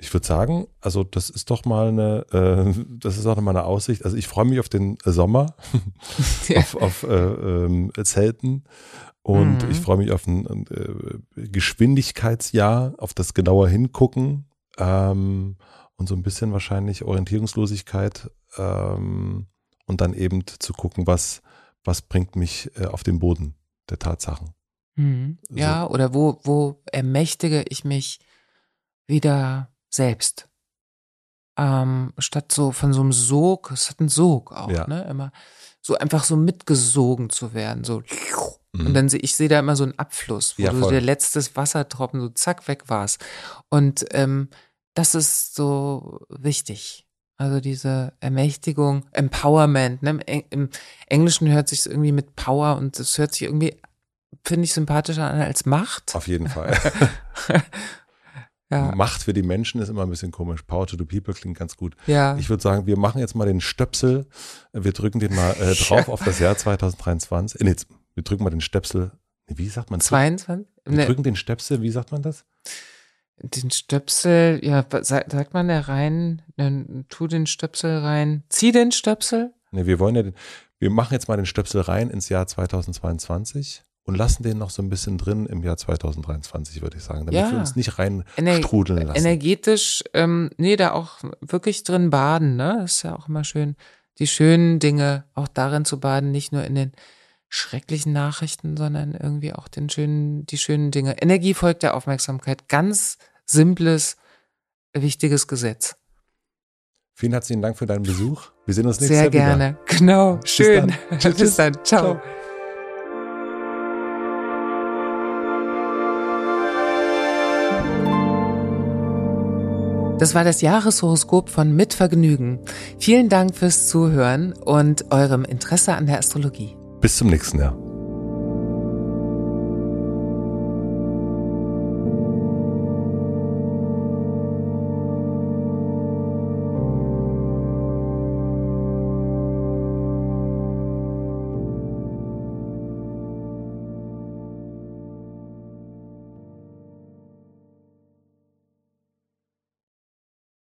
ich würde sagen, also das ist doch mal eine, äh, das ist auch mal eine Aussicht. Also ich freue mich auf den Sommer, Ja. auf, auf äh, ähm, Zelten und Mhm. ich freue mich auf ein äh, Geschwindigkeitsjahr, auf das genauer hingucken ähm, und so ein bisschen wahrscheinlich Orientierungslosigkeit ähm, und dann eben zu gucken, was, was bringt mich äh, auf den Boden der Tatsachen. Mhm. Ja, oder wo, wo ermächtige ich mich wieder selbst? Ähm, statt so von so einem Sog, es hat einen Sog auch, Ja. ne? Immer so einfach so mitgesogen zu werden, so. Mhm. Und dann sehe ich sehe da immer so einen Abfluss, wo Ja, so der letzte Wassertropfen so zack weg war's. Und ähm, das ist so wichtig. Also diese Ermächtigung, Empowerment. Ne? Im, Im Englischen hört sich irgendwie mit Power und das hört sich irgendwie, finde ich, sympathischer an als Macht. Auf jeden Fall. Ja, Macht für die Menschen ist immer ein bisschen komisch. Power to the people klingt ganz gut. ja. Ich würde sagen, wir machen jetzt mal den Stöpsel. Wir drücken den mal äh, drauf auf das Jahr 2023. Äh, nee, wir drücken mal den Stöpsel. Nee, wie sagt man? 22? Wir Ne, drücken den Stöpsel, wie sagt man das? den Stöpsel, ja, sagt, sagt man da rein, dann tu den Stöpsel rein, zieh den Stöpsel. Nee, wir wollen ja den, wir machen jetzt mal den Stöpsel rein ins Jahr 2022 und lassen den noch so ein bisschen drin im Jahr 2023, würde ich sagen, damit Ja. wir uns nicht rein strudeln lassen. energetisch, ähm, nee, da auch wirklich drin baden, ne? Das ist ja auch immer schön, die schönen Dinge auch darin zu baden, nicht nur in den schrecklichen Nachrichten, sondern irgendwie auch den schönen, die schönen Dinge. Energie folgt der Aufmerksamkeit. Ganz simples, wichtiges Gesetz. Vielen herzlichen Dank für deinen Besuch. Wir sehen uns nächstes Sehr Jahr wieder. gerne. Genau. Schön. dann. Tschüss, Bis dann. Ciao. Ciao. Das war das Jahreshoroskop von Mit Vergnügen. Vielen Dank fürs Zuhören und eurem Interesse an der Astrologie. Bis zum nächsten Jahr.